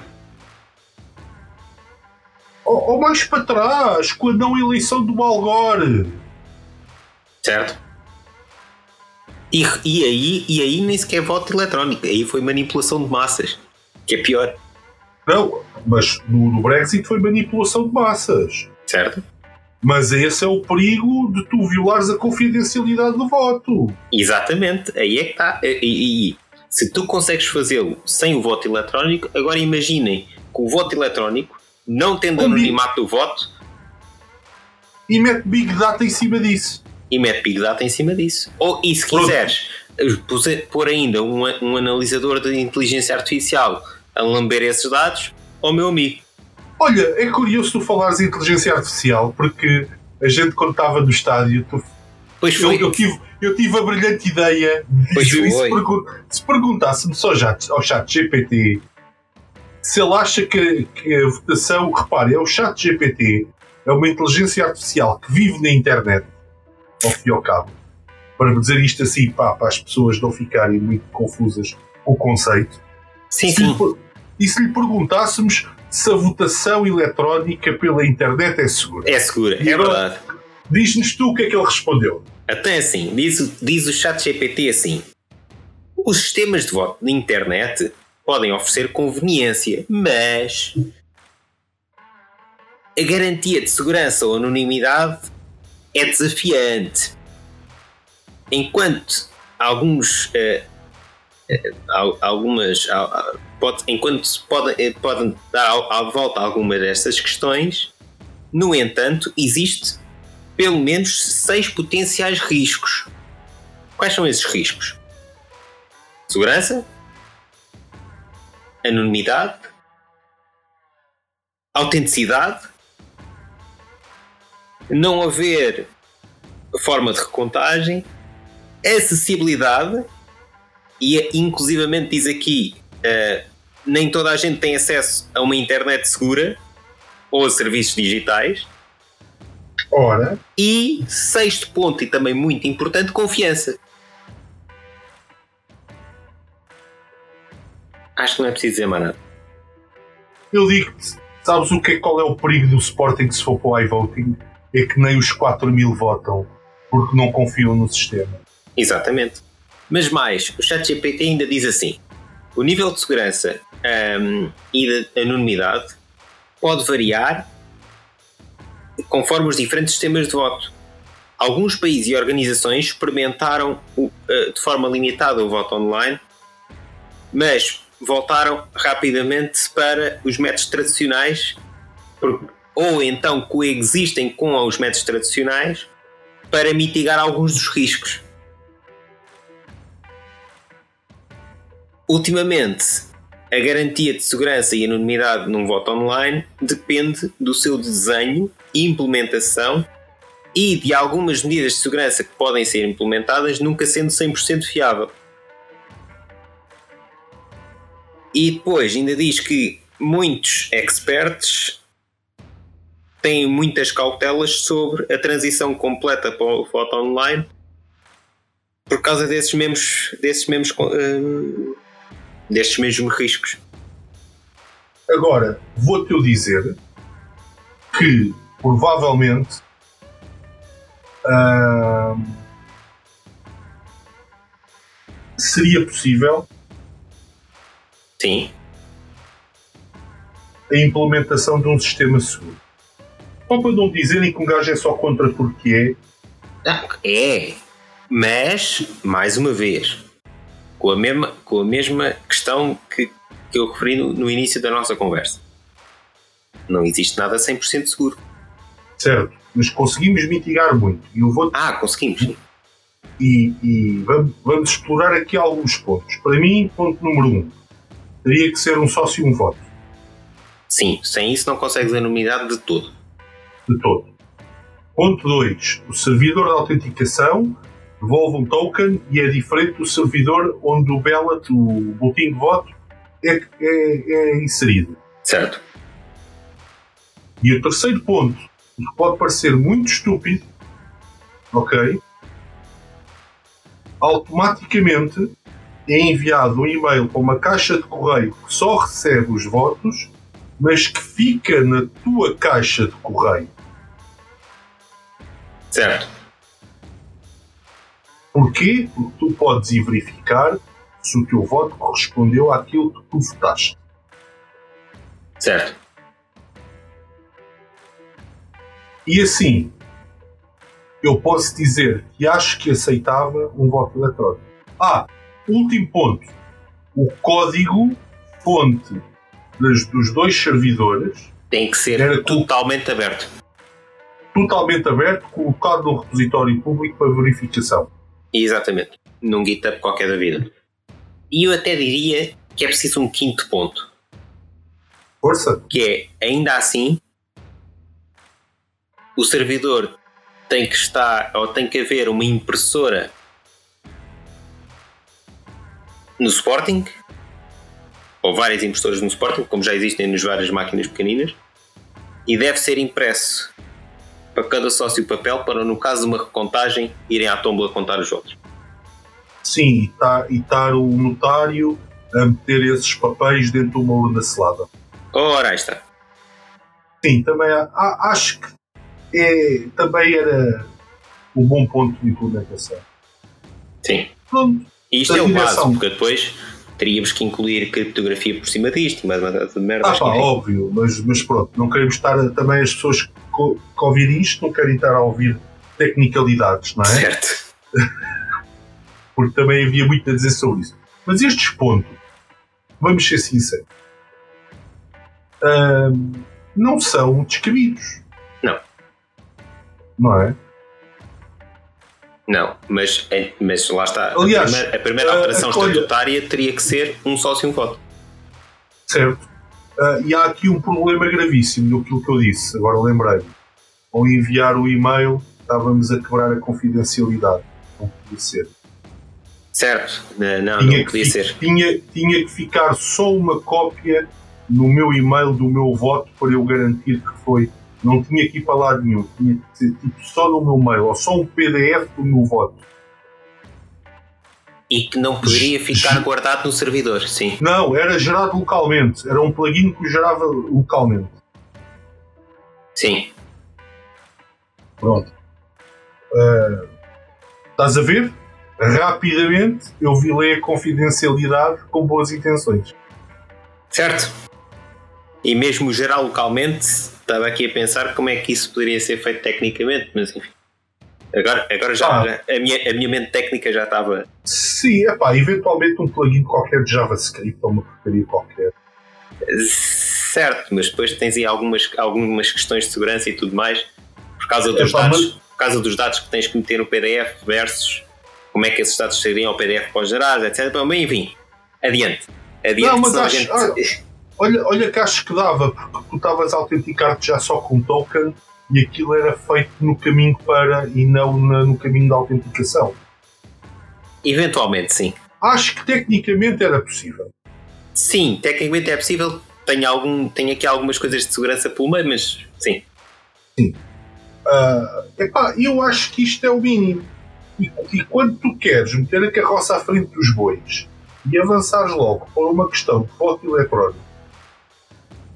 Speaker 2: Ou, ou mais para trás, com a não eleição do Algore.
Speaker 1: Certo. E, e, aí, e aí nem sequer voto eletrónico. Aí foi manipulação de massas. Que é pior.
Speaker 2: Não, mas no, no Brexit foi manipulação de massas.
Speaker 1: Certo?
Speaker 2: Mas esse é o perigo de tu violares a confidencialidade do voto.
Speaker 1: Exatamente. Aí é que está. E, e- se tu consegues fazê-lo sem o voto eletrónico, agora imaginem com o voto eletrónico, não tendo
Speaker 2: Combina.
Speaker 1: anonimato do voto,
Speaker 2: E mete Big Data em cima disso.
Speaker 1: e mete Big Data em cima disso. Ou, e se quiseres eh, pôr ainda um, um analisador de inteligência artificial a lamber esses dados, ó meu amigo.
Speaker 2: Olha, é curioso tu falares em inteligência artificial, porque a gente quando estava no estádio, tu-
Speaker 1: Pois
Speaker 2: eu,
Speaker 1: foi.
Speaker 2: eu tive, eu tive a brilhante ideia de
Speaker 1: Pois
Speaker 2: dizer
Speaker 1: foi.
Speaker 2: pergun- Se perguntássemos só já ao chat GPT se ele acha que, que a votação, repare, é o chat GPT, é uma inteligência artificial que vive na internet, ao fim e ao cabo, para dizer isto assim, pá, para as pessoas não ficarem muito confusas com o conceito.
Speaker 1: Sim,
Speaker 2: Se lhe
Speaker 1: sim.
Speaker 2: E se lhe perguntássemos se a votação eletrónica pela internet é segura?
Speaker 1: É segura,
Speaker 2: E
Speaker 1: é
Speaker 2: agora-
Speaker 1: verdade.
Speaker 2: Diz-nos tu o que é que ele respondeu.
Speaker 1: Até assim, diz, o- diz o chat GPT assim: os sistemas de voto na internet podem oferecer conveniência, mas a garantia de segurança ou anonimidade é desafiante. Enquanto alguns al- algumas al- al- pode- enquanto se pode, eh, podem dar à volta algumas destas questões, no entanto, existe pelo menos seis potenciais riscos. Quais são esses riscos? segurança, anonimidade, autenticidade, não haver forma de recontagem, acessibilidade e inclusivamente diz aqui uh, nem toda a gente tem acesso a uma internet segura ou a serviços digitais.
Speaker 2: Ora.
Speaker 1: E sexto ponto, e também muito importante, confiança. Acho que não é preciso dizer mais nada.
Speaker 2: Eu digo-te, sabes o que é, qual é o perigo do Sporting se for para o iVoting? É que nem os 4 mil votam porque não confiam no sistema.
Speaker 1: Exatamente. Mas mais, o ChatGPT ainda diz assim: o nível de segurança um, e de anonimidade pode variar conforme os diferentes sistemas de voto. Alguns países e organizações experimentaram uh, de forma limitada o voto online, mas voltaram rapidamente para os métodos tradicionais, ou então coexistem com os métodos tradicionais para mitigar alguns dos riscos. Ultimamente, a garantia de segurança e anonimidade num voto online depende do seu desenho e implementação e de algumas medidas de segurança que podem ser implementadas, nunca sendo 100% fiável. E depois ainda diz que muitos experts têm muitas cautelas sobre a transição completa para o voto online por causa desses mesmos, desses mesmos uh, destes mesmos riscos.
Speaker 2: Agora, vou-te eu dizer que provavelmente uh, seria possível
Speaker 1: Sim.
Speaker 2: a implementação de um sistema seguro. Só para não dizerem que um gajo é só contra porque
Speaker 1: é. Ah, é. Mas, mais uma vez, com a mesma, com a mesma questão que, que eu referi no, no início da nossa conversa. Não existe nada 100% seguro.
Speaker 2: Certo, mas conseguimos mitigar muito. E eu vou
Speaker 1: ah, conseguimos.
Speaker 2: E, e vamos, vamos, explorar aqui alguns pontos. Para mim, ponto número um, teria que ser um sócio e um voto.
Speaker 1: Sim, sem isso não consegues a nominidade de todo.
Speaker 2: De todo. Ponto 2. O servidor de autenticação devolve um token e é diferente do servidor onde o ballot, o boletim de voto, é, é, é inserido.
Speaker 1: Certo.
Speaker 2: E o terceiro ponto, que pode parecer muito estúpido, ok? Automaticamente é enviado um e-mail para uma caixa de correio que só recebe os votos, mas que fica na tua caixa de correio.
Speaker 1: Certo.
Speaker 2: Porquê? Porque tu podes ir verificar se o teu voto correspondeu àquilo que tu votaste.
Speaker 1: Certo.
Speaker 2: E assim, eu posso dizer que acho que aceitava um voto eletrónico. Ah, último ponto. O código fonte dos dois servidores
Speaker 1: tem que ser totalmente aberto.
Speaker 2: Totalmente aberto, colocado no repositório público para verificação.
Speaker 1: Exatamente. Num GitHub qualquer da vida. E eu até diria que é preciso um quinto ponto.
Speaker 2: Força!
Speaker 1: Que é, ainda assim, o servidor tem que estar, ou tem que haver uma impressora no Sporting, ou várias impressoras no Sporting, como já existem nas várias máquinas pequeninas, e deve ser impresso para cada sócio papel para, no caso de uma recontagem, irem à tombola contar os votos.
Speaker 2: Sim, e tá, estar o notário a meter esses papéis dentro de uma urna selada.
Speaker 1: Ora, aí está.
Speaker 2: Sim, também há, acho que é, também era um bom ponto de implementação.
Speaker 1: Sim.
Speaker 2: Pronto.
Speaker 1: E isto é o básico, porque depois teríamos que incluir criptografia por cima disto e mais uma data de merda.
Speaker 2: Ah, pá, é. óbvio, mas, mas pronto, não queremos estar também as pessoas que, que ouvir isto não querem estar a ouvir tecnicalidades, não é?
Speaker 1: Certo.
Speaker 2: Porque também havia muito a dizer sobre isso. Mas estes pontos, vamos ser sinceros, hum, não são descabidos.
Speaker 1: Não.
Speaker 2: Não é?
Speaker 1: Não, mas, é, mas lá está.
Speaker 2: Aliás,
Speaker 1: a primeira, a primeira
Speaker 2: uh,
Speaker 1: alteração
Speaker 2: olha-
Speaker 1: estatutária teria que ser um sócio e um voto.
Speaker 2: Certo. Ah, e há aqui um problema gravíssimo daquilo que eu disse, agora lembrei-me. Ao enviar o e-mail, estávamos a quebrar a confidencialidade. Não podia ser.
Speaker 1: Certo? Não, não, não
Speaker 2: que
Speaker 1: podia
Speaker 2: fi-
Speaker 1: ser.
Speaker 2: Tinha, tinha que ficar só uma cópia no meu e-mail do meu voto para eu garantir que foi. Não tinha que ir para lado nenhum. Tinha que ser tipo, só no meu mail, ou só um PDF do meu voto.
Speaker 1: E que não poderia ficar guardado no servidor, sim.
Speaker 2: Não, era gerado localmente. Era um plugin que gerava localmente.
Speaker 1: Sim.
Speaker 2: Pronto. Ah, estás a ver? Rapidamente eu violei a confidencialidade com boas intenções.
Speaker 1: Certo? E mesmo gerar localmente, estava aqui a pensar como é que isso poderia ser feito tecnicamente, mas enfim. Agora, agora já,
Speaker 2: Ah.
Speaker 1: já- a, minha, a minha mente técnica já estava.
Speaker 2: Sim, é pá, eventualmente um plugin qualquer de JavaScript ou uma porcaria qualquer.
Speaker 1: Certo, mas depois tens aí algumas, algumas questões de segurança e tudo mais, por causa dos,
Speaker 2: Epá,
Speaker 1: dados,
Speaker 2: mas-
Speaker 1: por causa dos dados que tens que meter no PDF versus como é que esses dados seriam ao PDF para os gerar, etc. Bem, enfim, adiante. Adiante,
Speaker 2: Não, mas acho-
Speaker 1: gente-
Speaker 2: Olha, olha que acho que dava, porque tu estavas a autenticar-te já só com token e aquilo era feito no caminho para e não na- no caminho da autenticação.
Speaker 1: Eventualmente, sim.
Speaker 2: Acho que tecnicamente era possível.
Speaker 1: Sim, tecnicamente é possível. Tenho, algum, tenho aqui algumas coisas de segurança pelo meio, mas sim.
Speaker 2: Ah, epá, eu acho que isto é o mínimo. E, e quando tu queres meter a carroça à frente dos bois e avançares logo para uma questão de voto eletrónico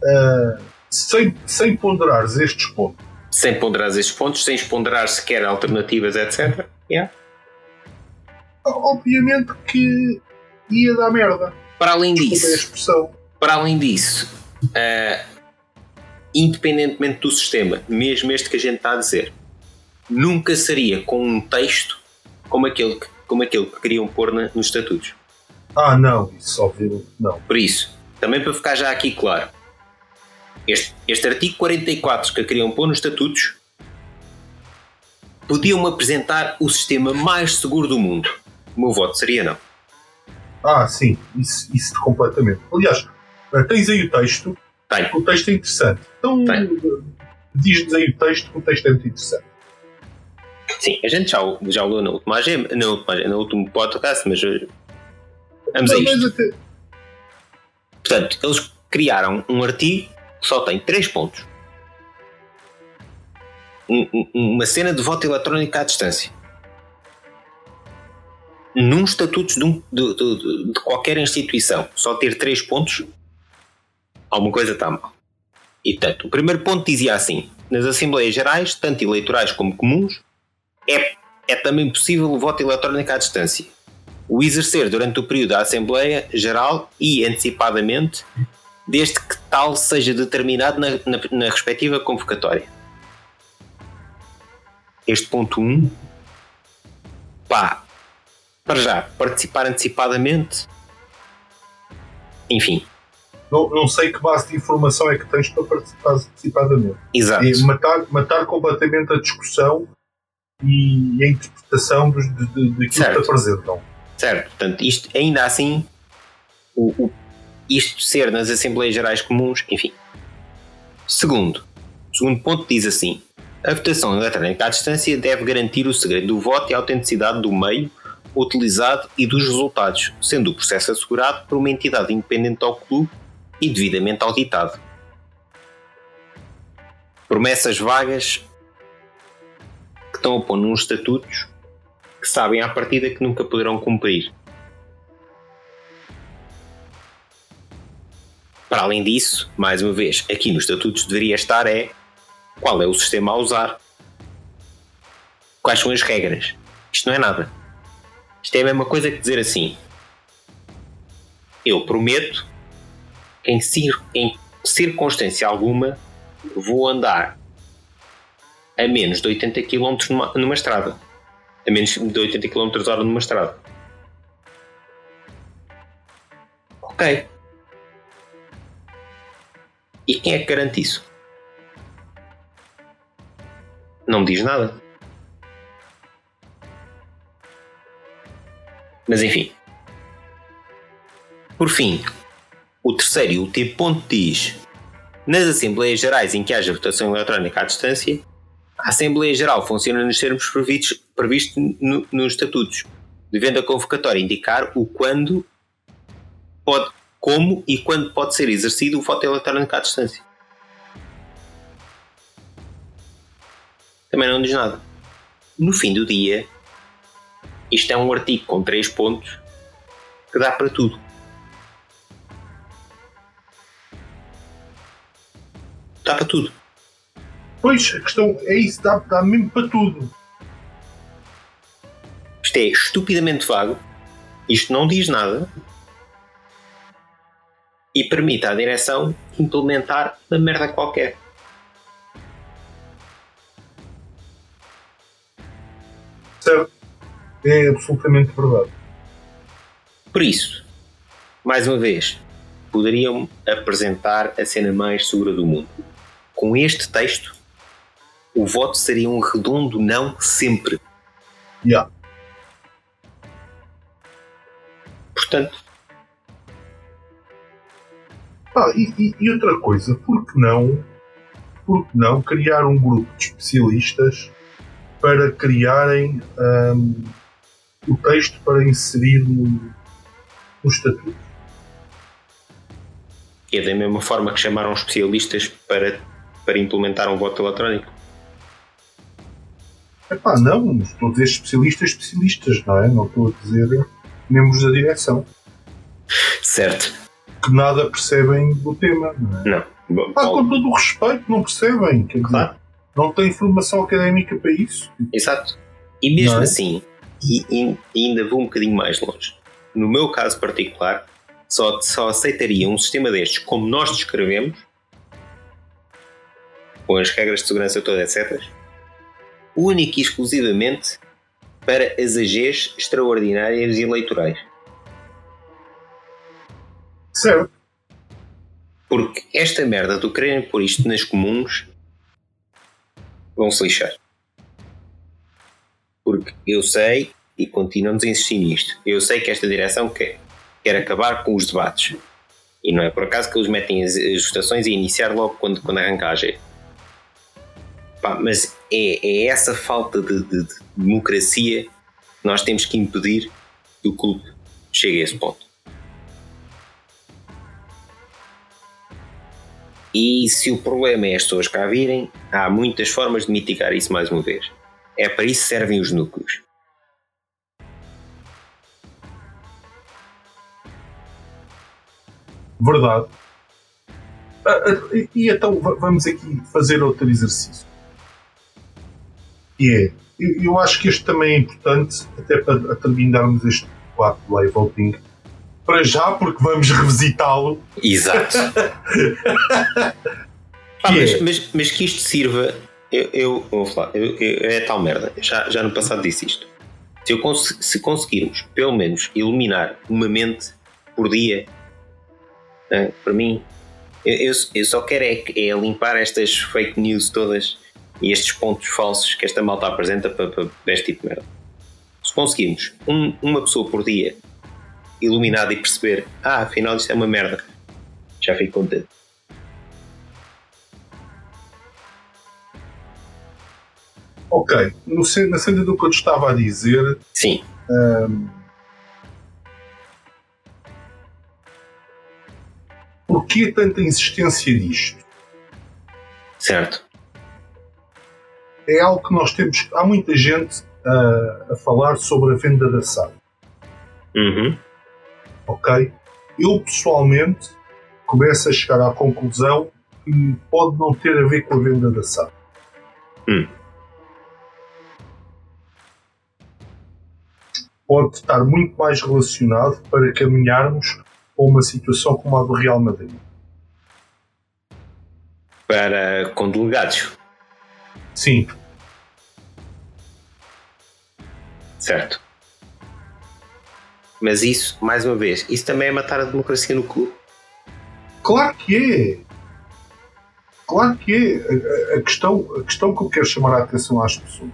Speaker 2: ah, sem, sem ponderares estes pontos,
Speaker 1: Sem ponderar estes pontos, sem ponderar sequer alternativas, etc. Yeah.
Speaker 2: obviamente que ia dar merda.
Speaker 1: Para além disso, para além disso, ah, independentemente do sistema, mesmo este que a gente está a dizer, nunca seria com um texto como aquele que, como aquele que queriam pôr na- nos estatutos.
Speaker 2: Ah, não, isso obviamente não.
Speaker 1: Por isso, também para ficar já aqui claro, este, este artigo 44 que queriam pôr nos estatutos podiam-me apresentar o sistema mais seguro do mundo. O meu voto seria não.
Speaker 2: Ah, sim, isso, isso completamente. Aliás, ah, tens aí o texto,
Speaker 1: Tenho.
Speaker 2: o texto é interessante. Então, diz-nos aí o texto, que o texto é muito interessante.
Speaker 1: Sim, a gente já, já o leu na última agenda, na última, agenda, no último podcast, mas eh, vamos a isto.
Speaker 2: até-
Speaker 1: Portanto, eles criaram um artigo só tem três pontos. Um- um- uma cena de voto eletrónico à distância. Num estatuto de, um- de- de- de qualquer instituição, só ter três pontos, alguma coisa está mal. E portanto, o primeiro ponto dizia assim: nas Assembleias Gerais, tanto eleitorais como comuns, é, é também possível o voto eletrónico à distância. O exercer durante o período da Assembleia Geral e antecipadamente, desde que tal seja determinado na, na, na respectiva convocatória. Este ponto 1, um, pá, para já, participar antecipadamente, enfim,
Speaker 2: não, não sei que base de informação é que tens para participar antecipadamente.
Speaker 1: exato.
Speaker 2: É matar, matar completamente a discussão e a interpretação dos, de, de, daquilo que te apresentam.
Speaker 1: Certo, portanto, isto ainda assim, o, o- isto ser nas Assembleias Gerais Comuns, enfim. Segundo, o segundo ponto diz assim: a votação eletrónica à distância deve garantir o segredo do voto e a autenticidade do meio utilizado e dos resultados, sendo o processo assegurado por uma entidade independente ao clube e devidamente auditado. Promessas vagas que estão a pôr nos estatutos que sabem à partida que nunca poderão cumprir. Para além disso, mais uma vez, aqui nos estatutos deveria estar é qual é o sistema a usar, quais são as regras. Isto não é nada. Isto é a mesma coisa que dizer assim: eu prometo que em, cir- em circunstância alguma vou andar a menos de 80 km numa, numa estrada. A menos de 80 km hora numa estrada. Ok. E quem é que garante isso? Não me diz nada. Mas enfim. Por fim, o terceiro e último ponto diz: nas Assembleias Gerais em que haja votação eletrónica à distância, a Assembleia Geral funciona nos termos previstos, previstos no, nos estatutos, devendo a convocatória indicar o quando pode, como e quando pode ser exercido o voto eletrónico à distância. Também não diz nada. No fim do dia, isto é um artigo com três pontos que dá para tudo. Dá para tudo.
Speaker 2: Pois, a questão é isso, dá, dá mesmo para tudo.
Speaker 1: Isto é estupidamente vago, isto não diz nada e permite à direção implementar uma merda qualquer.
Speaker 2: Certo. É absolutamente verdade.
Speaker 1: Por isso, mais uma vez, poderiam apresentar a cena mais segura do mundo. Com este texto, o voto seria um redondo não sempre.
Speaker 2: Yeah.
Speaker 1: Portanto,
Speaker 2: Ah, e, e- e outra coisa, por que não, por que não criar um grupo de especialistas para criarem ahm, o texto para inserir no, no estatuto?
Speaker 1: é da mesma forma que chamaram especialistas para, para implementar um voto eletrónico.
Speaker 2: Epá, não, estou a dizer especialistas, especialistas, não é? Não estou a dizer membros da direção
Speaker 1: Certo.
Speaker 2: Que nada percebem do tema, não é?
Speaker 1: Não.
Speaker 2: Ah, com todo o respeito, não percebem,
Speaker 1: Claro.
Speaker 2: não têm formação académica para isso.
Speaker 1: Exato. E mesmo
Speaker 2: Não é?
Speaker 1: assim, e, e- ainda vou um bocadinho mais longe. No meu caso particular, só, só aceitaria um sistema destes como nós descrevemos, com as regras de segurança todas, etc., único e exclusivamente para as AGs extraordinárias e eleitorais. Porque esta merda do quererem pôr isto nas comuns vão se lixar. Porque eu sei, e continuamos a insistir nisto, eu sei que esta direção quer, quer acabar com os debates. E não é por acaso que eles metem as, as votações e iniciar logo quando, quando arranca a. Pá, mas é, é essa falta de, de- de democracia que nós temos que impedir que o clube chegue a esse ponto. E se o problema é as pessoas cá virem, há muitas formas de mitigar isso mais uma vez. É para isso que servem os núcleos.
Speaker 2: Verdade. Ah, ah, e- então va- vamos aqui fazer outro exercício. E é, eu, acho que este também é importante, até para terminarmos este quadro de live voting. Para já, porque vamos revisitá-lo.
Speaker 1: Exato.
Speaker 2: Que
Speaker 1: mas,
Speaker 2: é-
Speaker 1: mas, mas que isto sirva. Eu, eu vou falar, eu- eu- é tal merda. Já, já no passado disse isto. Se, eu cons- se conseguirmos, pelo menos, iluminar uma mente por dia, né, para mim, eu, eu, só quero é, é limpar estas fake news todas e estes pontos falsos que esta malta apresenta para, para este tipo de merda. Se conseguirmos um- uma pessoa por dia iluminada e perceber, ah, afinal isto é uma merda, já fico contente.
Speaker 2: Ok, no, na senda do que eu te estava a dizer,
Speaker 1: Sim,
Speaker 2: porquê tanta insistência nisto?
Speaker 1: certo.
Speaker 2: É algo que nós temos. Há muita gente a, a falar sobre a venda da SAD.
Speaker 1: Uhum.
Speaker 2: Ok? Eu pessoalmente começo a chegar à conclusão que pode não ter a ver com a venda da SAD.
Speaker 1: Hum.
Speaker 2: Pode estar muito mais relacionado para caminharmos para uma situação como a do Real Madrid.
Speaker 1: Para com delegados,
Speaker 2: Sim,
Speaker 1: certo. Mas isso, mais uma vez, isso também é matar a democracia no clube.
Speaker 2: claro que é. Claro que é. A, questão, a questão que eu quero chamar a atenção às pessoas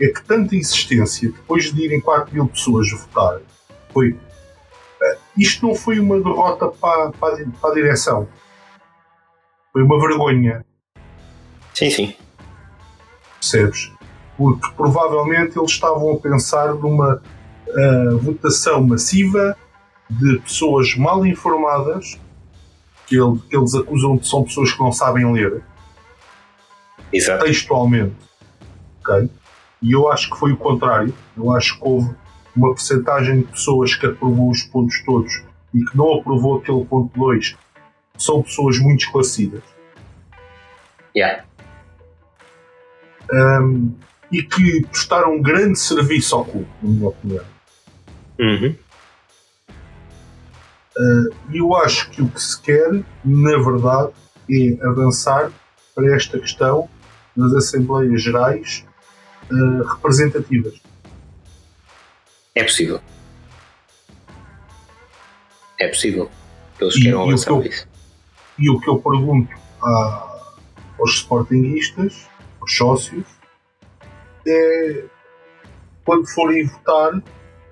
Speaker 2: é que tanta insistência, depois de irem 4 mil pessoas votar, Foi. eh, Isto não foi uma derrota para, para, para a direção. Foi uma vergonha,
Speaker 1: Sim, sim.
Speaker 2: percebes? Porque provavelmente eles estavam a pensar numa ah, votação massiva de pessoas mal informadas, que, ele- que eles acusam de são pessoas que não sabem ler,
Speaker 1: Exato.
Speaker 2: textualmente. ok? E eu acho que foi o contrário. Eu acho que houve uma percentagem de pessoas que aprovou os pontos todos e que não aprovou aquele ponto 2. São pessoas muito esclarecidas.
Speaker 1: Yeah.
Speaker 2: Ahm, e que prestaram um grande serviço ao clube, na minha opinião.
Speaker 1: Uhum.
Speaker 2: E eu acho que o que se quer, na verdade, é avançar para esta questão das Assembleias Gerais ah, representativas.
Speaker 1: É possível. É possível eles
Speaker 2: E-
Speaker 1: queiram avançar
Speaker 2: que eu-
Speaker 1: com isso.
Speaker 2: E o que eu pergunto a- aos sportinguistas, aos sócios, é quando forem votar,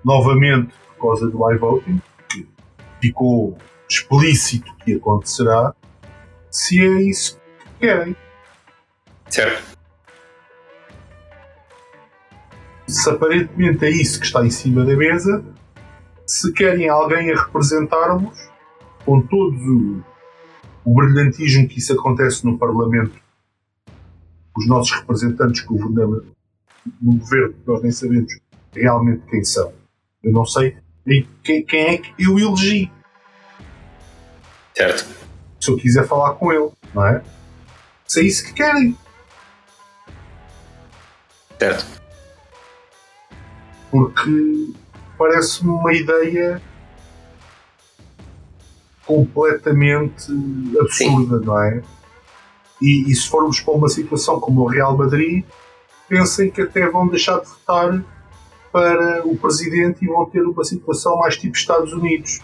Speaker 2: novamente por causa do iVoting, que ficou explícito que acontecerá, se é isso que querem.
Speaker 1: Certo.
Speaker 2: Se aparentemente é isso que está em cima da mesa, se querem alguém a representar-vos, com todo o, o brilhantismo que isso acontece no Parlamento, os nossos representantes que governam no governo, nós nem sabemos realmente quem são. Eu não sei quem, quem é que eu elegi,
Speaker 1: Certo.
Speaker 2: se eu quiser falar com ele, não é? Se é isso que querem.
Speaker 1: Certo.
Speaker 2: porque parece-me uma ideia completamente absurda, não é? E, e se formos para uma situação como o Real Madrid, pensem que até vão deixar de votar para o presidente e vão ter uma situação mais tipo Estados Unidos,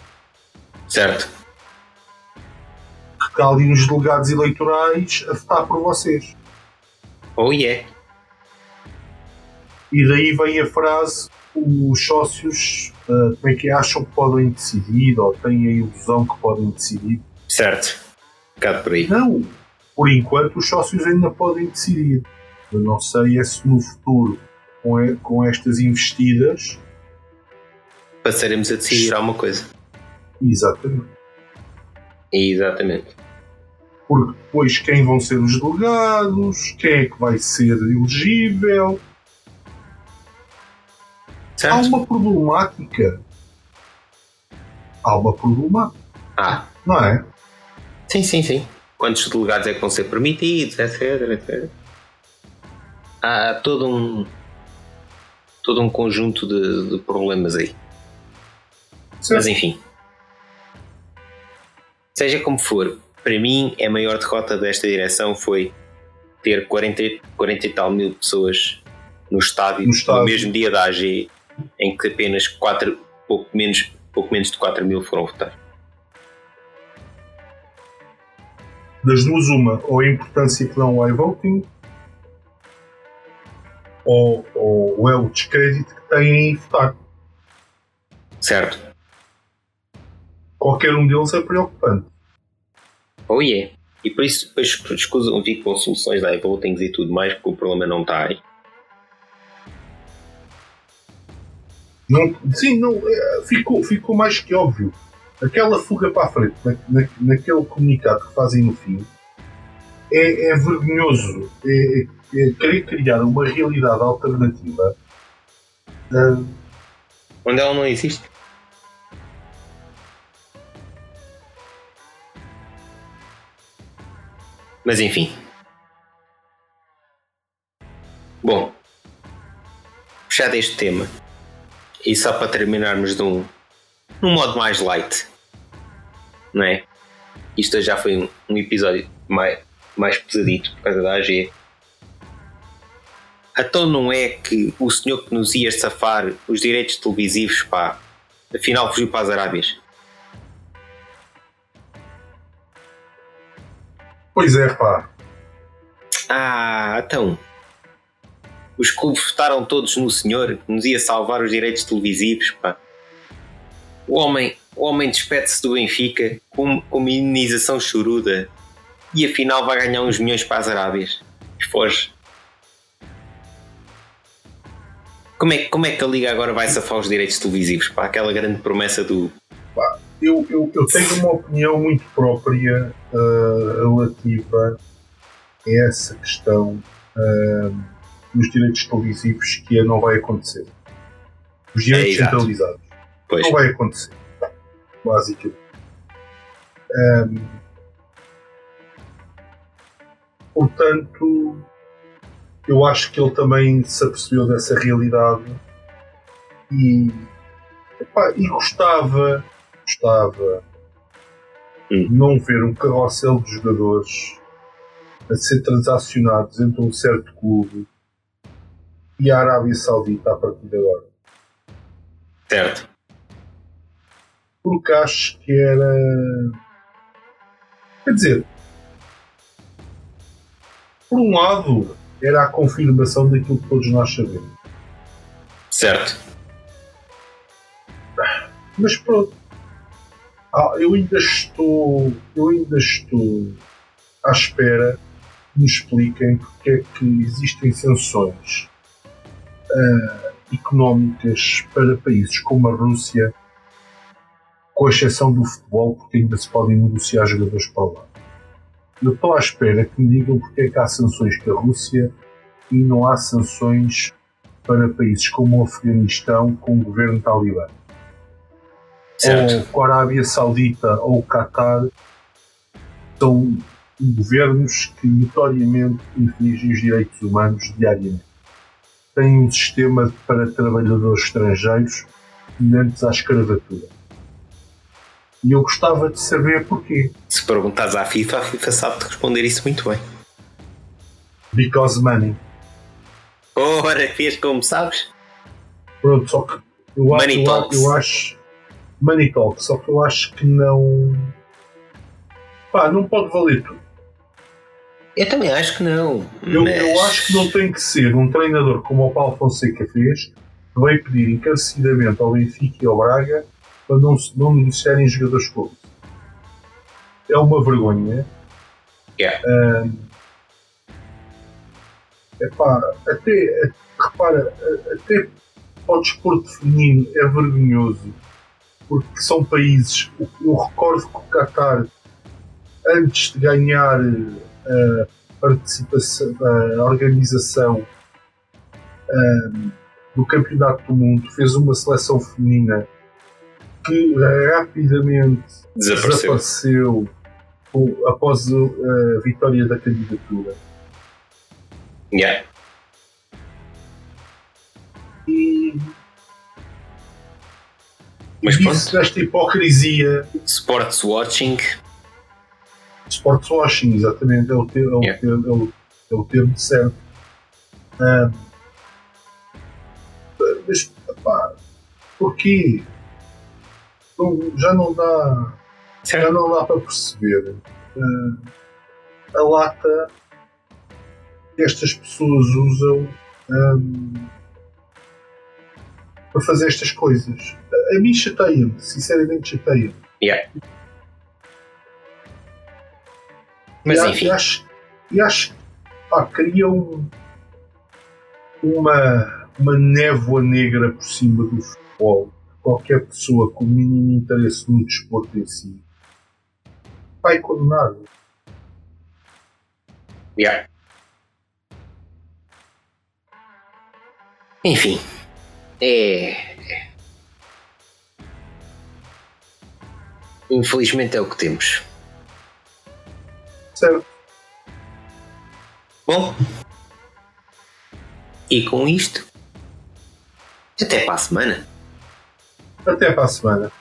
Speaker 1: Certo.
Speaker 2: que ali uns delegados eleitorais a votar por vocês.
Speaker 1: Oh yeah.
Speaker 2: E daí vem a frase: os sócios, ah, como é que acham que podem decidir ou têm a ilusão que podem decidir.
Speaker 1: Certo. Bocado por aí.
Speaker 2: Não, por enquanto os sócios ainda podem decidir. Eu não sei é se no futuro, com, com estas investidas,
Speaker 1: Passaremos a decidir alguma coisa.
Speaker 2: exatamente.
Speaker 1: Exatamente.
Speaker 2: Porque depois quem vão ser os delegados, quem é que vai ser elegível. Há
Speaker 1: Certo?
Speaker 2: uma problemática. Há uma problemática,
Speaker 1: Ah,
Speaker 2: não é?
Speaker 1: sim, sim, sim. Quantos delegados é que vão ser permitidos, etc, etc. Há todo um todo um conjunto de, de problemas aí. Mas
Speaker 2: Certo?
Speaker 1: enfim. Seja como for, para mim a maior derrota desta direção foi ter 40, e- 40 e tal mil pessoas no estádio
Speaker 2: No
Speaker 1: no,
Speaker 2: estádio.
Speaker 1: mesmo dia da AG, em que apenas 4, pouco, menos, pouco menos de 4 mil foram votar.
Speaker 2: Das duas, uma, ou a importância que dão ao iVoting, ou, ou é o descrédito que têm em votar.
Speaker 1: Certo?
Speaker 2: Qualquer um deles é preocupante.
Speaker 1: Oh yeah. E por isso depois escusam vir com soluções de iVotings e tudo mais, porque o problema não está aí.
Speaker 2: Não, sim, não, é, ficou, ficou mais que óbvio. Aquela fuga para a frente, na, na- naquele comunicado que fazem no fim, é, é vergonhoso. É, é querer criar uma realidade alternativa. ah,
Speaker 1: Onde ela não existe. Mas enfim. Bom, fechado este tema, e só para terminarmos de um, num modo mais light, não é? Isto já foi um, um episódio mais, mais pesadito por causa da AG. Então não é que o senhor que nos ia safar os direitos televisivos, pá, afinal fugiu para as Arábias.
Speaker 2: pois é, pá.
Speaker 1: Ah, então. Os clubes votaram todos no senhor que nos ia salvar os direitos televisivos, pá. O homem, o homem despede-se do Benfica com, com uma imunização choruda e afinal vai ganhar uns milhões para as Arábias. E foge. Como é, como é que a Liga agora vai safar os direitos televisivos para aquela grande promessa do.
Speaker 2: Eu, eu, eu tenho uma opinião muito própria uh, relativa a essa questão uh, dos direitos televisivos que não vai acontecer. Os direitos é, centralizados. Pois. Não vai acontecer. Basicamente. Um, portanto, eu acho que ele também se apercebeu dessa realidade e, epá, e gostava, gostava hum. não ver um carrossel de jogadores a ser transacionados entre um certo clube e a Arábia Saudita a partir de agora.
Speaker 1: Certo.
Speaker 2: Porque acho que era. Quer dizer, por um lado, era a confirmação daquilo que todos nós sabemos.
Speaker 1: Certo.
Speaker 2: Mas pronto. Ah, eu ainda estou. Eu ainda estou à espera que me expliquem porque é que existem sanções uh, económicas para países como a Rússia, com exceção do futebol, porque ainda se podem negociar jogadores para lá. Eu estou à espera que me digam porque é que há sanções com a Rússia e não há sanções para países como o Afeganistão com o governo talibã. Certo. Ou com a Arábia Saudita ou o Qatar são governos que notoriamente infligem os direitos humanos diariamente. Têm um sistema para trabalhadores estrangeiros semelhantes à escravatura e eu gostava de saber porquê.
Speaker 1: Se perguntares à FIFA, a FIFA sabe-te responder isso muito bem.
Speaker 2: Because money.
Speaker 1: Ora, fez como sabes?
Speaker 2: Pronto, só que eu, money acho, talks. eu acho. Money talk, só que eu acho que não. Pá, não pode valer tudo.
Speaker 1: Eu também acho que não.
Speaker 2: Eu, mas... eu acho que não tem que ser um treinador como o Paulo Fonseca fez, que vai pedir encarecidamente ao Benfica e ao Braga para não, não negociarem jogadores públicos. É uma vergonha.
Speaker 1: Yeah.
Speaker 2: Um, epá, até, repara, até para o desporto feminino é vergonhoso porque são países. Eu recordo que o Qatar, antes de ganhar a participação, a organização um, do Campeonato do Mundo, fez uma seleção feminina que rapidamente desapareceu, desapareceu após a vitória da candidatura.
Speaker 1: Yeah.
Speaker 2: E.
Speaker 1: Mas
Speaker 2: isso desta hipocrisia.
Speaker 1: Sports watching.
Speaker 2: Sports watching, exatamente, é o termo, yeah. é o, é o, é o termo certo. Mas, pá, porquê? Não, já não dá. Certo. Já não dá para perceber uh, a lata que estas pessoas usam um, para fazer estas coisas. A, a mim chateia-me, sinceramente chateia-me.
Speaker 1: Yeah. Mas
Speaker 2: e,
Speaker 1: enfim.
Speaker 2: E acho, e acho pá, criam uma, uma névoa negra por cima do futebol qualquer pessoa com o mínimo interesse no desporto em si vai condenar.
Speaker 1: Yeah. Enfim, é. Infelizmente é o que temos.
Speaker 2: Certo.
Speaker 1: Bom, e com isto, até para a semana.
Speaker 2: Até para a semana.